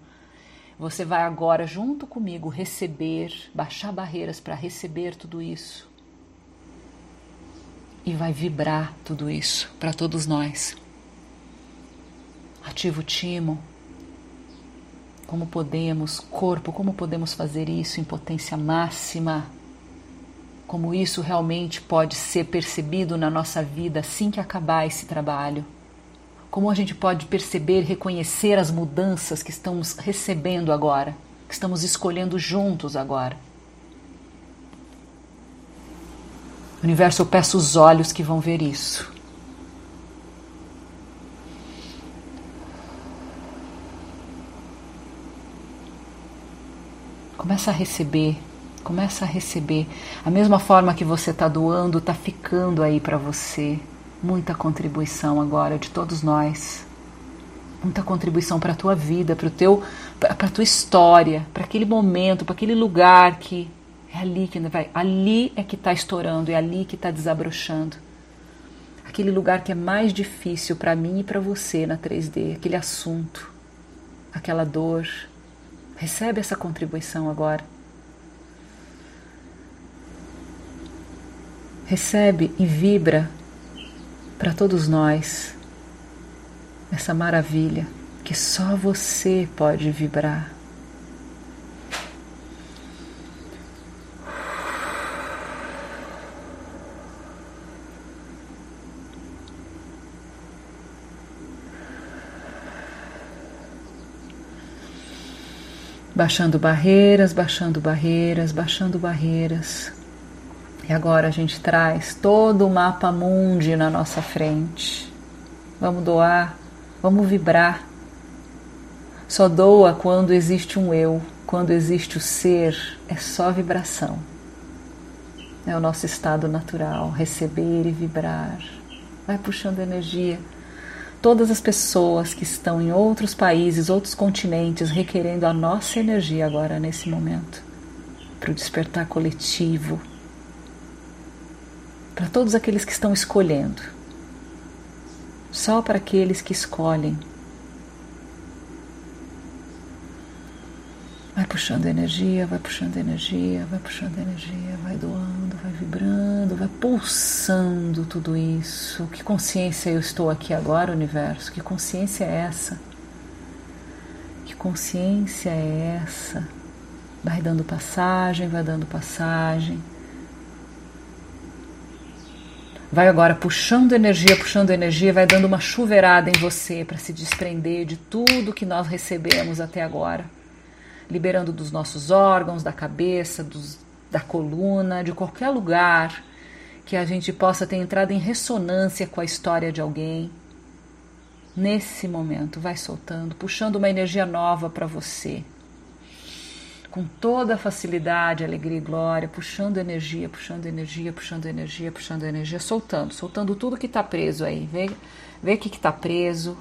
Você vai agora, junto comigo, receber, baixar barreiras para receber tudo isso e vai vibrar tudo isso para todos nós. Ativa o timo. Como podemos, corpo, como podemos fazer isso em potência máxima? Como isso realmente pode ser percebido na nossa vida assim que acabar esse trabalho? Como a gente pode perceber, reconhecer as mudanças que estamos recebendo agora, que estamos escolhendo juntos agora? Universo, eu peço os olhos que vão ver isso. Começa a receber, começa a receber. A mesma forma que você está doando, está ficando aí para você. Muita contribuição agora de todos nós. Muita contribuição para a tua vida, para o teu, para a tua história, para aquele momento, para aquele lugar que É ali que vai, ali é que está estourando, é ali que está desabrochando. Aquele lugar que é mais difícil para mim e para você na 3D, aquele assunto, aquela dor. Recebe essa contribuição agora. Recebe e vibra para todos nós essa maravilha que só você pode vibrar. Baixando barreiras, baixando barreiras, baixando barreiras. E agora a gente traz todo o mapa mundi na nossa frente. Vamos doar, vamos vibrar. Só doa quando existe um eu, quando existe o ser, é só vibração. É o nosso estado natural, receber e vibrar. Vai puxando energia todas as pessoas que estão em outros países, outros continentes, requerendo a nossa energia agora, nesse momento, para o despertar coletivo, para todos aqueles que estão escolhendo, só para aqueles que escolhem. Vai puxando energia, vai puxando energia, vai puxando energia, vai doando, vibrando, vai pulsando tudo isso. Que consciência eu estou aqui agora, universo? Que consciência é essa? Que consciência é essa? Vai dando passagem, vai dando passagem. Vai agora puxando energia, puxando energia, vai dando uma chuveirada em você para se desprender de tudo que nós recebemos até agora liberando dos nossos órgãos, da cabeça, dos, da coluna, de qualquer lugar que a gente possa ter entrado em ressonância com a história de alguém. Nesse momento, vai soltando, puxando uma energia nova para você. Com toda a facilidade, alegria e glória, puxando energia, puxando energia, puxando energia, puxando energia, soltando, soltando tudo que está preso aí. Vê, vê o que está preso,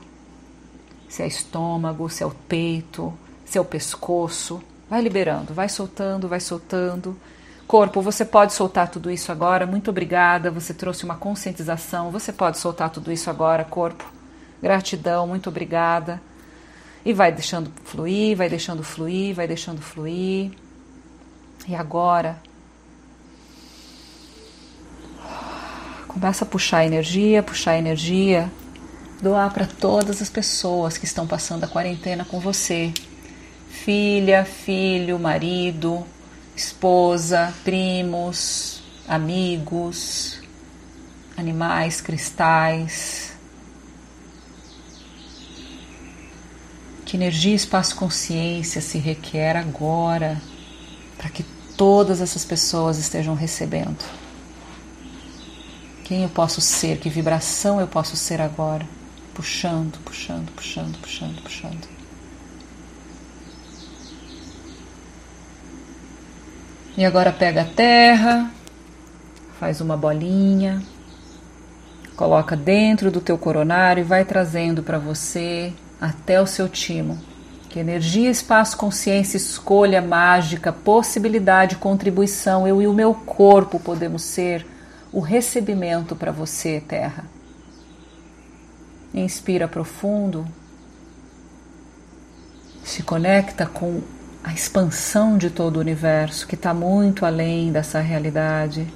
se é estômago, se é o peito, seu pescoço. Vai liberando, vai soltando, vai soltando. Corpo, você pode soltar tudo isso agora. Muito obrigada, você trouxe uma conscientização. Você pode soltar tudo isso agora, corpo. Gratidão, muito obrigada. E vai deixando fluir, vai deixando fluir, vai deixando fluir. E agora, começa a puxar energia, puxar energia, doar para todas as pessoas que estão passando a quarentena com você filha, filho, marido, esposa, primos, amigos, animais, cristais. Que energia, espaço, consciência se requer agora para que todas essas pessoas estejam recebendo? Quem eu posso ser? Que vibração eu posso ser agora? Puxando, puxando, puxando, puxando, puxando. E agora pega a terra, faz uma bolinha, coloca dentro do teu coronário e vai trazendo para você até o seu timo. Que energia, espaço, consciência, escolha mágica, possibilidade, contribuição, eu e o meu corpo podemos ser o recebimento para você, Terra. Inspira profundo, se conecta com a expansão de todo o universo que está muito além dessa realidade.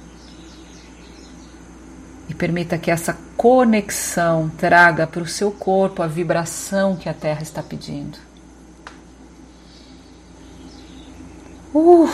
E permita que essa conexão traga para o seu corpo a vibração que a Terra está pedindo. Uh.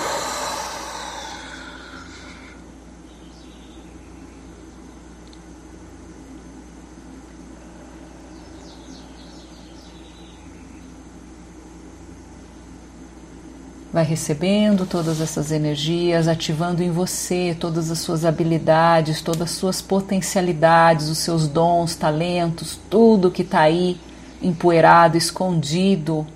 Vai recebendo todas essas energias, ativando em você todas as suas habilidades, todas as suas potencialidades, os seus dons, talentos, tudo que está aí empoeirado, escondido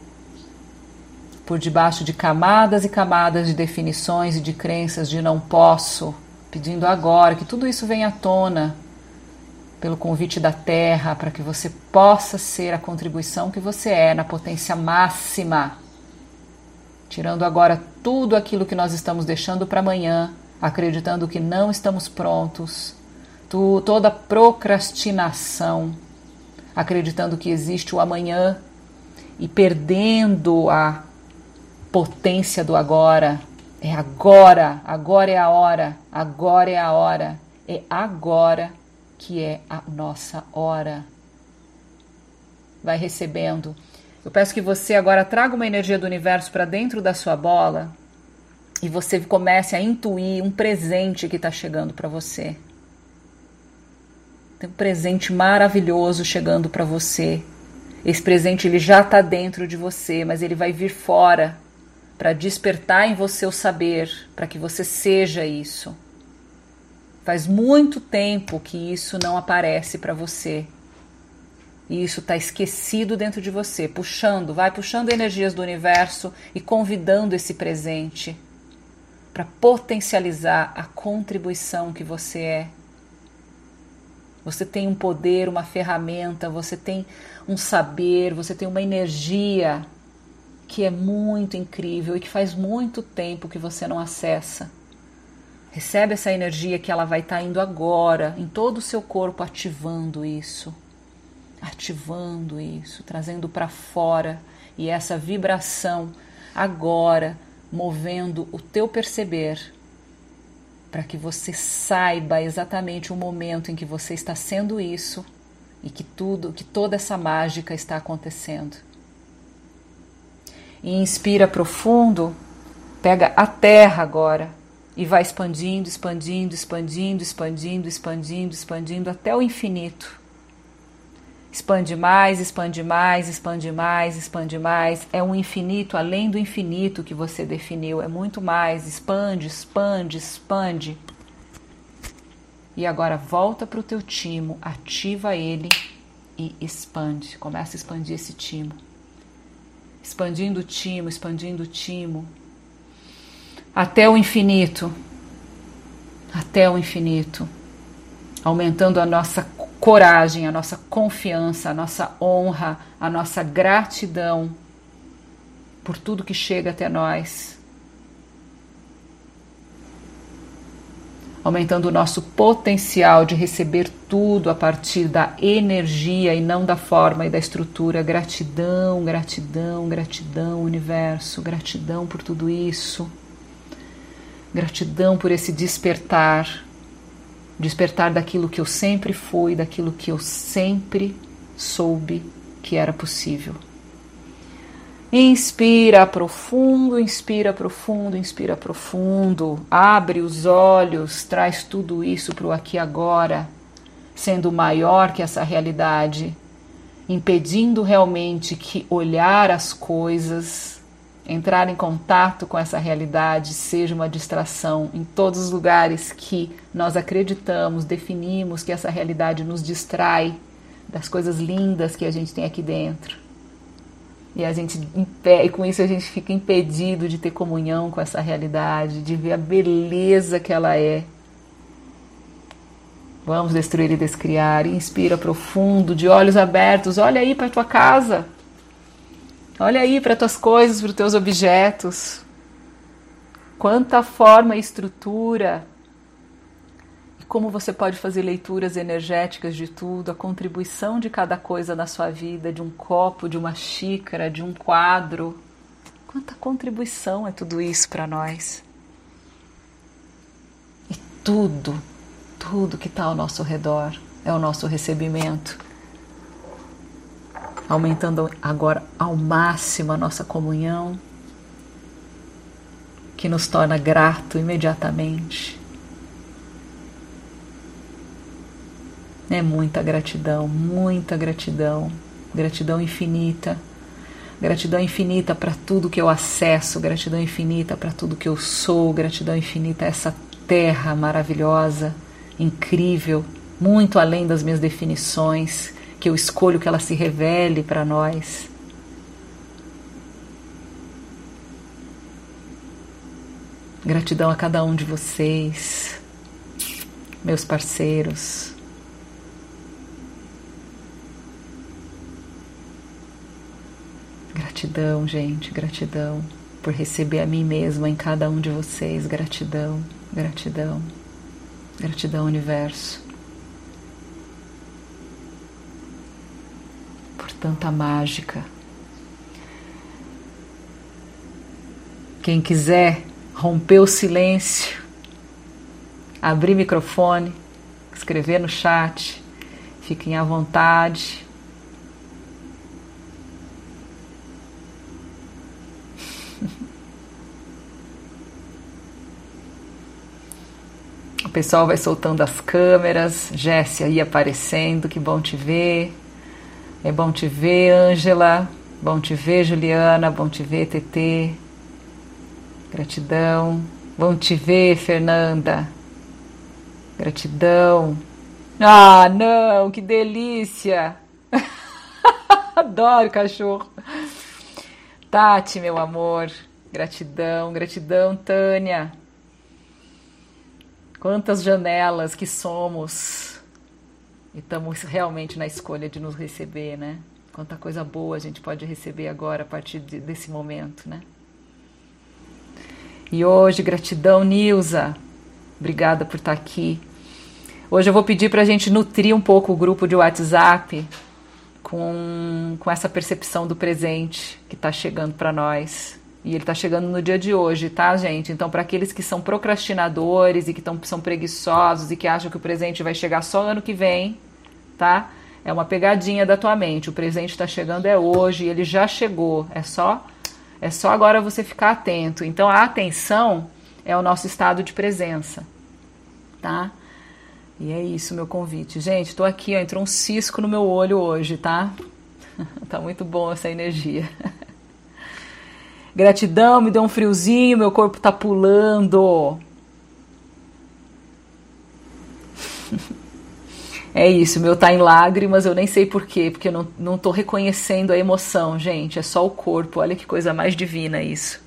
por debaixo de camadas e camadas de definições e de crenças de não posso, pedindo agora que tudo isso venha à tona pelo convite da Terra para que você possa ser a contribuição que você é na potência máxima tirando agora tudo aquilo que nós estamos deixando para amanhã, acreditando que não estamos prontos, tu, toda procrastinação, acreditando que existe o amanhã e perdendo a potência do agora. É agora, agora é a hora, agora é a hora, é agora que é a nossa hora. Vai recebendo. Eu peço que você agora traga uma energia do universo para dentro da sua bola e você comece a intuir um presente que está chegando para você. Tem um presente maravilhoso chegando para você. Esse presente ele já está dentro de você, mas ele vai vir fora para despertar em você o saber, para que você seja isso. Faz muito tempo que isso não aparece para você. E isso está esquecido dentro de você, puxando, vai puxando energias do universo e convidando esse presente para potencializar a contribuição que você é. Você tem um poder, uma ferramenta, você tem um saber, você tem uma energia que é muito incrível e que faz muito tempo que você não acessa. Recebe essa energia que ela vai estar tá indo agora em todo o seu corpo, ativando isso, ativando isso, trazendo para fora e essa vibração agora movendo o teu perceber para que você saiba exatamente o momento em que você está sendo isso e que tudo, que toda essa mágica está acontecendo e inspira profundo, pega a terra agora e vai expandindo, expandindo, expandindo, expandindo, expandindo, expandindo até o infinito. Expande mais, expande mais, expande mais, expande mais. É um infinito além do infinito que você definiu. É muito mais. Expande, expande, expande. E agora volta para o teu timo, ativa ele e expande. Começa a expandir esse timo expandindo o timo, expandindo o timo, até o infinito, até o infinito, aumentando a nossa coragem, a nossa confiança, a nossa honra, a nossa gratidão por tudo que chega até nós. aumentando o nosso potencial de receber tudo a partir da energia e não da forma e da estrutura. Gratidão, gratidão, gratidão, universo, gratidão por tudo isso. Gratidão por esse despertar, despertar daquilo que eu sempre fui, daquilo que eu sempre soube que era possível. Inspira profundo, inspira profundo, inspira profundo. Abre os olhos, traz tudo isso para o aqui agora, sendo maior que essa realidade, impedindo realmente que olhar as coisas, entrar em contato com essa realidade seja uma distração em todos os lugares que nós acreditamos, definimos que essa realidade nos distrai das coisas lindas que a gente tem aqui dentro. E a gente e com isso a gente fica impedido de ter comunhão com essa realidade, de ver a beleza que ela é. Vamos destruir e descriar. Inspira profundo, de olhos abertos. Olha aí para tua casa. Olha aí para tuas coisas, para os teus objetos. Quanta forma e estrutura como você pode fazer leituras energéticas de tudo, a contribuição de cada coisa na sua vida, de um copo, de uma xícara, de um quadro. Quanta contribuição é tudo isso para nós. E tudo, tudo que está ao nosso redor é o nosso recebimento. Aumentando agora ao máximo a nossa comunhão, que nos torna grato imediatamente É muita gratidão, muita gratidão, gratidão infinita. Gratidão infinita para tudo que eu acesso, gratidão infinita para tudo que eu sou, gratidão infinita a essa terra maravilhosa, incrível, muito além das minhas definições, que eu escolho que ela se revele para nós. Gratidão a cada um de vocês, meus parceiros, Gratidão, gente, gratidão por receber a mim mesma em cada um de vocês. Gratidão, gratidão, gratidão, universo. Por tanta mágica. Quem quiser romper o silêncio, abrir microfone, escrever no chat, fiquem à vontade. O pessoal vai soltando as câmeras. Jéssica aí aparecendo, que bom te ver. É bom te ver, Ângela. Bom te ver, Juliana. Bom te ver, TT. Gratidão. Bom te ver, Fernanda. Gratidão. Ah, não, que delícia! Adoro cachorro. Tati, meu amor. Gratidão, gratidão, Tânia. Quantas janelas que somos. E estamos realmente na escolha de nos receber, né? Quanta coisa boa a gente pode receber agora a partir de, desse momento, né? E hoje, gratidão, Nilza. Obrigada por estar aqui. Hoje eu vou pedir para a gente nutrir um pouco o grupo de WhatsApp com, com essa percepção do presente que está chegando para nós. E ele está chegando no dia de hoje, tá, gente? Então, para aqueles que são procrastinadores e que tão, são preguiçosos e que acham que o presente vai chegar só ano que vem, tá? É uma pegadinha da tua mente. O presente está chegando é hoje, ele já chegou. É só é só agora você ficar atento. Então a atenção é o nosso estado de presença, tá? E é isso meu convite. Gente, tô aqui, ó, entrou um cisco no meu olho hoje, tá? tá muito bom essa energia. Gratidão, me deu um friozinho, meu corpo tá pulando. É isso, meu tá em lágrimas, eu nem sei porquê, porque eu não, não tô reconhecendo a emoção, gente. É só o corpo, olha que coisa mais divina isso.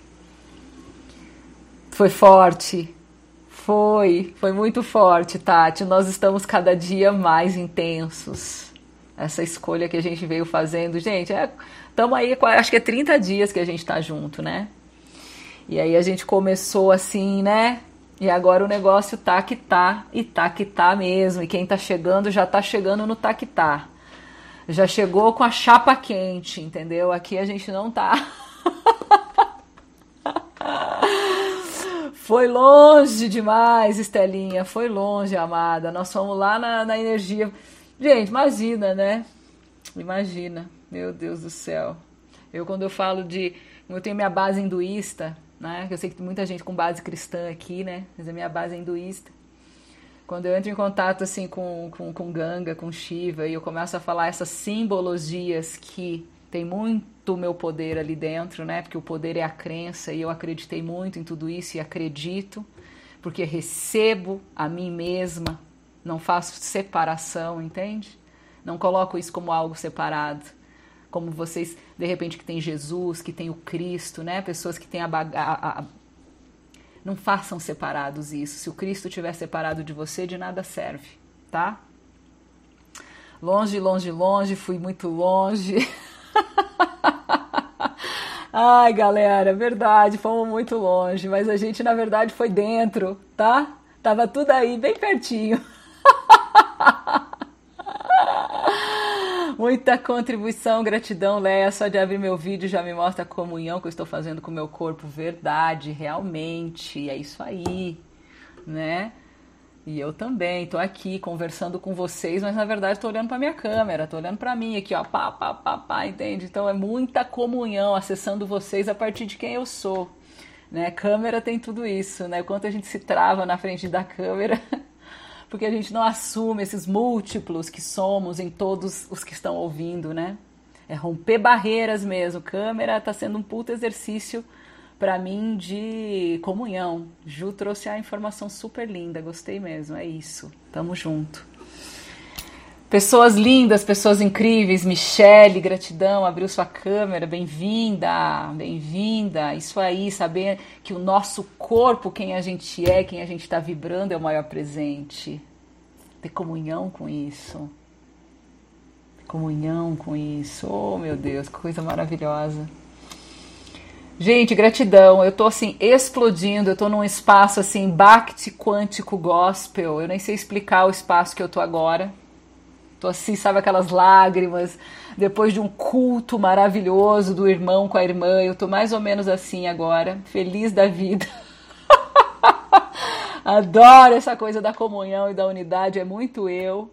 Foi forte. Foi, foi muito forte, Tati. Nós estamos cada dia mais intensos. Essa escolha que a gente veio fazendo, gente, é, estamos aí, acho que é 30 dias que a gente tá junto, né? E aí a gente começou assim, né? E agora o negócio tá que tá, e tá que tá mesmo. E quem tá chegando já tá chegando no tá que tá. Já chegou com a chapa quente, entendeu? Aqui a gente não tá. Foi longe demais, Estelinha. Foi longe, amada. Nós fomos lá na, na energia. Gente, imagina, né? Imagina. Meu Deus do céu. Eu, quando eu falo de. Eu tenho minha base hinduísta né? Eu sei que tem muita gente com base cristã aqui, né? Mas a minha base é hinduísta. Quando eu entro em contato assim com, com, com Ganga, com Shiva, e eu começo a falar essas simbologias que tem muito meu poder ali dentro, né? Porque o poder é a crença e eu acreditei muito em tudo isso e acredito, porque recebo a mim mesma, não faço separação, entende? Não coloco isso como algo separado como vocês, de repente, que tem Jesus, que tem o Cristo, né? Pessoas que têm a, a, a não façam separados isso. Se o Cristo estiver separado de você, de nada serve, tá? Longe, longe, longe, fui muito longe. Ai, galera, verdade, fomos muito longe, mas a gente na verdade foi dentro, tá? Tava tudo aí, bem pertinho. Muita contribuição, gratidão, Léa. Só de abrir meu vídeo já me mostra a comunhão que eu estou fazendo com o meu corpo. Verdade, realmente. É isso aí, né? E eu também estou aqui conversando com vocês, mas na verdade estou olhando para minha câmera, estou olhando para mim aqui, ó, pá, pá, pá, pá, entende? Então é muita comunhão acessando vocês a partir de quem eu sou, né? Câmera tem tudo isso, né? Quanto a gente se trava na frente da câmera porque a gente não assume esses múltiplos que somos em todos os que estão ouvindo, né? É romper barreiras mesmo. Câmera está sendo um puto exercício para mim de comunhão. Ju trouxe a informação super linda, gostei mesmo, é isso. Tamo junto. Pessoas lindas, pessoas incríveis, Michele, gratidão, abriu sua câmera, bem-vinda, bem-vinda. Isso aí, saber que o nosso corpo, quem a gente é, quem a gente está vibrando é o maior presente. Ter comunhão com isso. Comunhão com isso. Oh, meu Deus, que coisa maravilhosa. Gente, gratidão. Eu tô assim explodindo. Eu tô num espaço assim Bhakti quântico gospel. Eu nem sei explicar o espaço que eu tô agora. Tô assim, sabe aquelas lágrimas depois de um culto maravilhoso do irmão com a irmã. Eu tô mais ou menos assim agora, feliz da vida. Adoro essa coisa da comunhão e da unidade, é muito eu.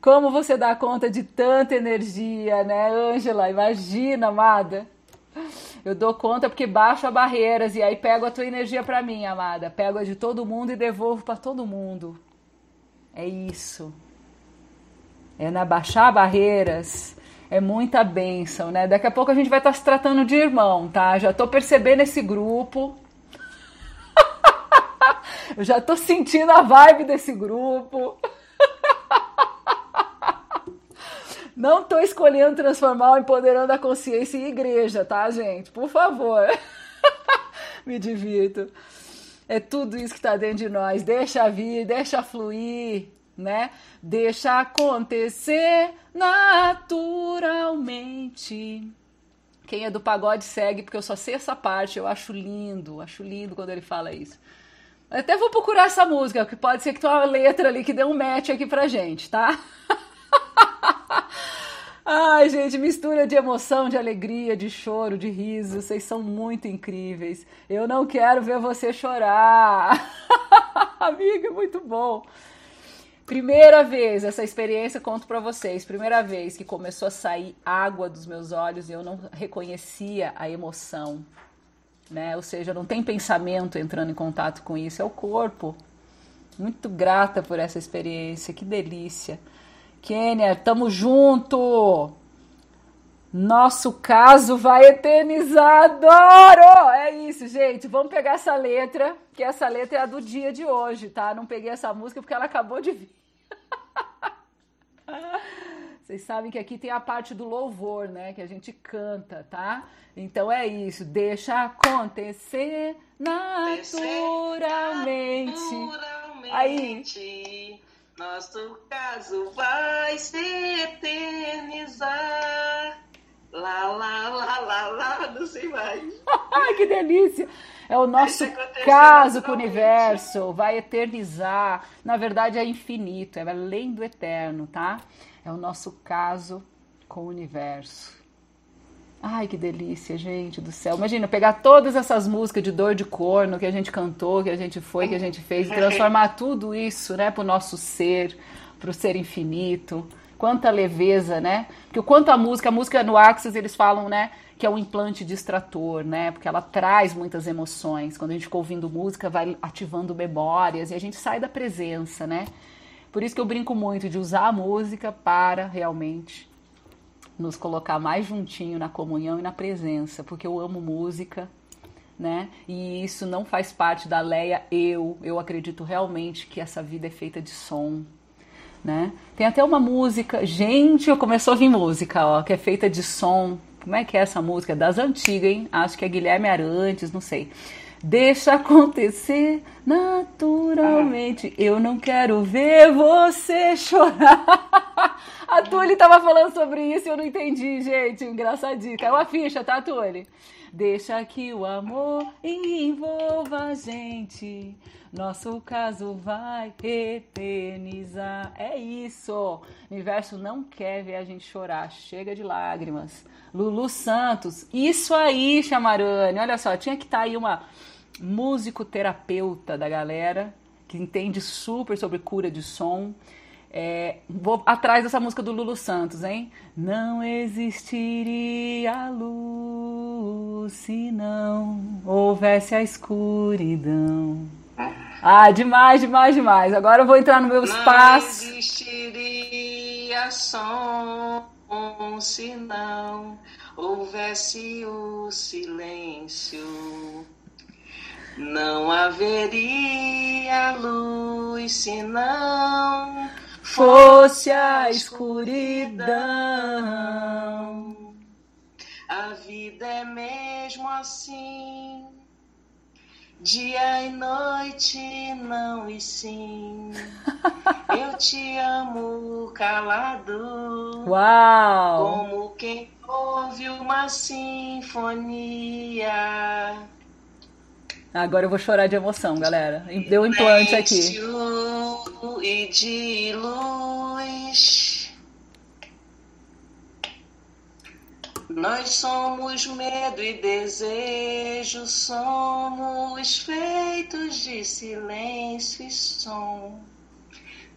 Como você dá conta de tanta energia, né, Ângela? Imagina, amada. Eu dou conta porque baixo barreiras e aí pego a tua energia para mim, amada. Pego a de todo mundo e devolvo para todo mundo. É isso. É na baixar barreiras. É muita bênção, né? Daqui a pouco a gente vai estar tá se tratando de irmão, tá? Já tô percebendo esse grupo. Eu já tô sentindo a vibe desse grupo. Não tô escolhendo transformar o Empoderando a Consciência em igreja, tá, gente? Por favor. Me divirto. É tudo isso que tá dentro de nós. Deixa vir, deixa fluir, né? Deixa acontecer naturalmente. Quem é do pagode segue, porque eu só sei essa parte. Eu acho lindo, acho lindo quando ele fala isso. Até vou procurar essa música, que pode ser que tenha uma letra ali que dê um match aqui pra gente, tá? Ai, gente, mistura de emoção, de alegria, de choro, de riso. Vocês são muito incríveis. Eu não quero ver você chorar. Amiga, muito bom. Primeira vez, essa experiência, conto para vocês. Primeira vez que começou a sair água dos meus olhos e eu não reconhecia a emoção. Né? Ou seja, não tem pensamento entrando em contato com isso, é o corpo. Muito grata por essa experiência, que delícia. Kênia, tamo junto! Nosso caso vai eternizar, adoro! É isso, gente. Vamos pegar essa letra, que essa letra é a do dia de hoje, tá? Não peguei essa música porque ela acabou de vir. Vocês sabem que aqui tem a parte do louvor, né? Que a gente canta, tá? Então é isso. Deixa acontecer naturalmente. naturalmente. Aí. Nosso caso vai se eternizar. Lá, lá, lá, lá, lá, não sei mais. Ai, que delícia! É o nosso caso com o universo, vai eternizar. Na verdade, é infinito, é além do eterno, tá? É o nosso caso com o universo. Ai, que delícia, gente do céu. Imagina pegar todas essas músicas de dor de corno que a gente cantou, que a gente foi, que a gente fez, e transformar tudo isso, né, para o nosso ser, para o ser infinito. Quanta leveza, né? Porque o quanto a música, a música no Axis eles falam, né, que é um implante distrator, né? Porque ela traz muitas emoções. Quando a gente fica ouvindo música, vai ativando memórias e a gente sai da presença, né? Por isso que eu brinco muito de usar a música para realmente nos colocar mais juntinho na comunhão e na presença, porque eu amo música, né? E isso não faz parte da Leia eu. Eu acredito realmente que essa vida é feita de som, né? Tem até uma música, gente, começou a vir música, ó, que é feita de som. Como é que é essa música? Das antigas, hein? Acho que é Guilherme Arantes, não sei. Deixa acontecer naturalmente. Eu não quero ver você chorar. A Tuli tava falando sobre isso e eu não entendi, gente. Engraçadinho. Caiu a ficha, tá, Tuli? Deixa que o amor envolva a gente. Nosso caso vai eternizar. É isso. O universo não quer ver a gente chorar. Chega de lágrimas. Lulu Santos. Isso aí, Chamarane. Olha só, tinha que estar tá aí uma músico terapeuta da galera, que entende super sobre cura de som. É, vou atrás dessa música do Lulu Santos, hein? Não existiria luz se não houvesse a escuridão. Ah, demais, demais, demais. Agora eu vou entrar no meu espaço. Não existiria som se não houvesse o silêncio. Não haveria luz se não fosse a escuridão. A vida é mesmo assim. Dia e noite, não e sim. Eu te amo calado. Uau! Como quem ouve uma sinfonia. Agora eu vou chorar de emoção, galera. Deu um implante aqui. E de luz. Nós somos medo e desejo, somos feitos de silêncio e som.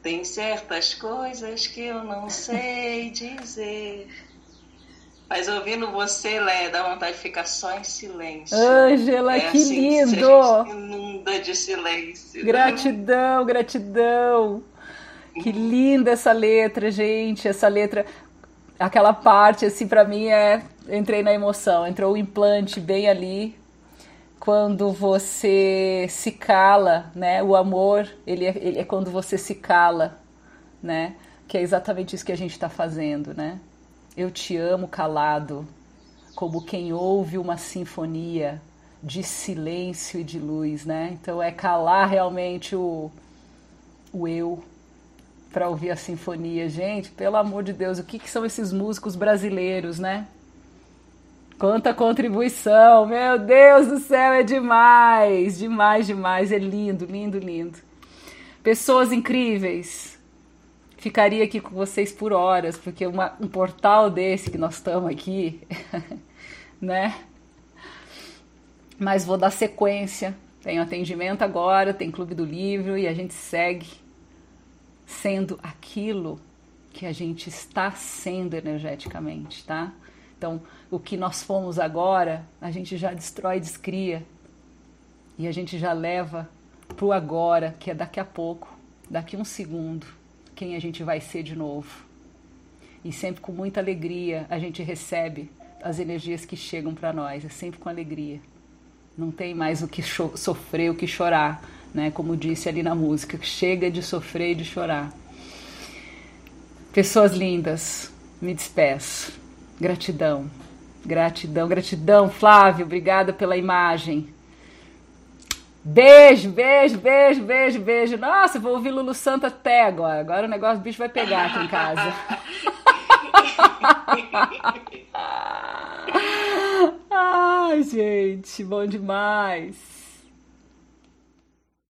Tem certas coisas que eu não sei dizer. Mas ouvindo você, Lé, dá vontade de ficar só em silêncio. Ângela, é que assim, lindo! inunda de silêncio. Gratidão, gratidão. Que linda essa letra, gente. Essa letra, aquela parte, assim, para mim é. Entrei na emoção. Entrou o implante bem ali quando você se cala, né? O amor, ele é, ele é quando você se cala, né? Que é exatamente isso que a gente está fazendo, né? Eu te amo calado, como quem ouve uma sinfonia de silêncio e de luz, né? Então é calar realmente o, o eu para ouvir a sinfonia. Gente, pelo amor de Deus, o que, que são esses músicos brasileiros, né? Quanta contribuição! Meu Deus do céu, é demais! Demais, demais! É lindo, lindo, lindo. Pessoas incríveis. Ficaria aqui com vocês por horas, porque uma, um portal desse que nós estamos aqui, né? Mas vou dar sequência. Tem atendimento agora, tem Clube do Livro e a gente segue sendo aquilo que a gente está sendo energeticamente, tá? Então, o que nós fomos agora, a gente já destrói, descria. E a gente já leva para o agora, que é daqui a pouco, daqui um segundo, quem a gente vai ser de novo. E sempre com muita alegria a gente recebe as energias que chegam para nós, é sempre com alegria. Não tem mais o que sofrer, o que chorar, né? Como disse ali na música, chega de sofrer e de chorar. Pessoas lindas, me despeço. Gratidão. Gratidão, gratidão, Flávio, obrigada pela imagem. Beijo, beijo, beijo, beijo, beijo. Nossa, vou ouvir Lulu Santo até agora. Agora o negócio, o bicho vai pegar aqui em casa. Ai, gente, bom demais.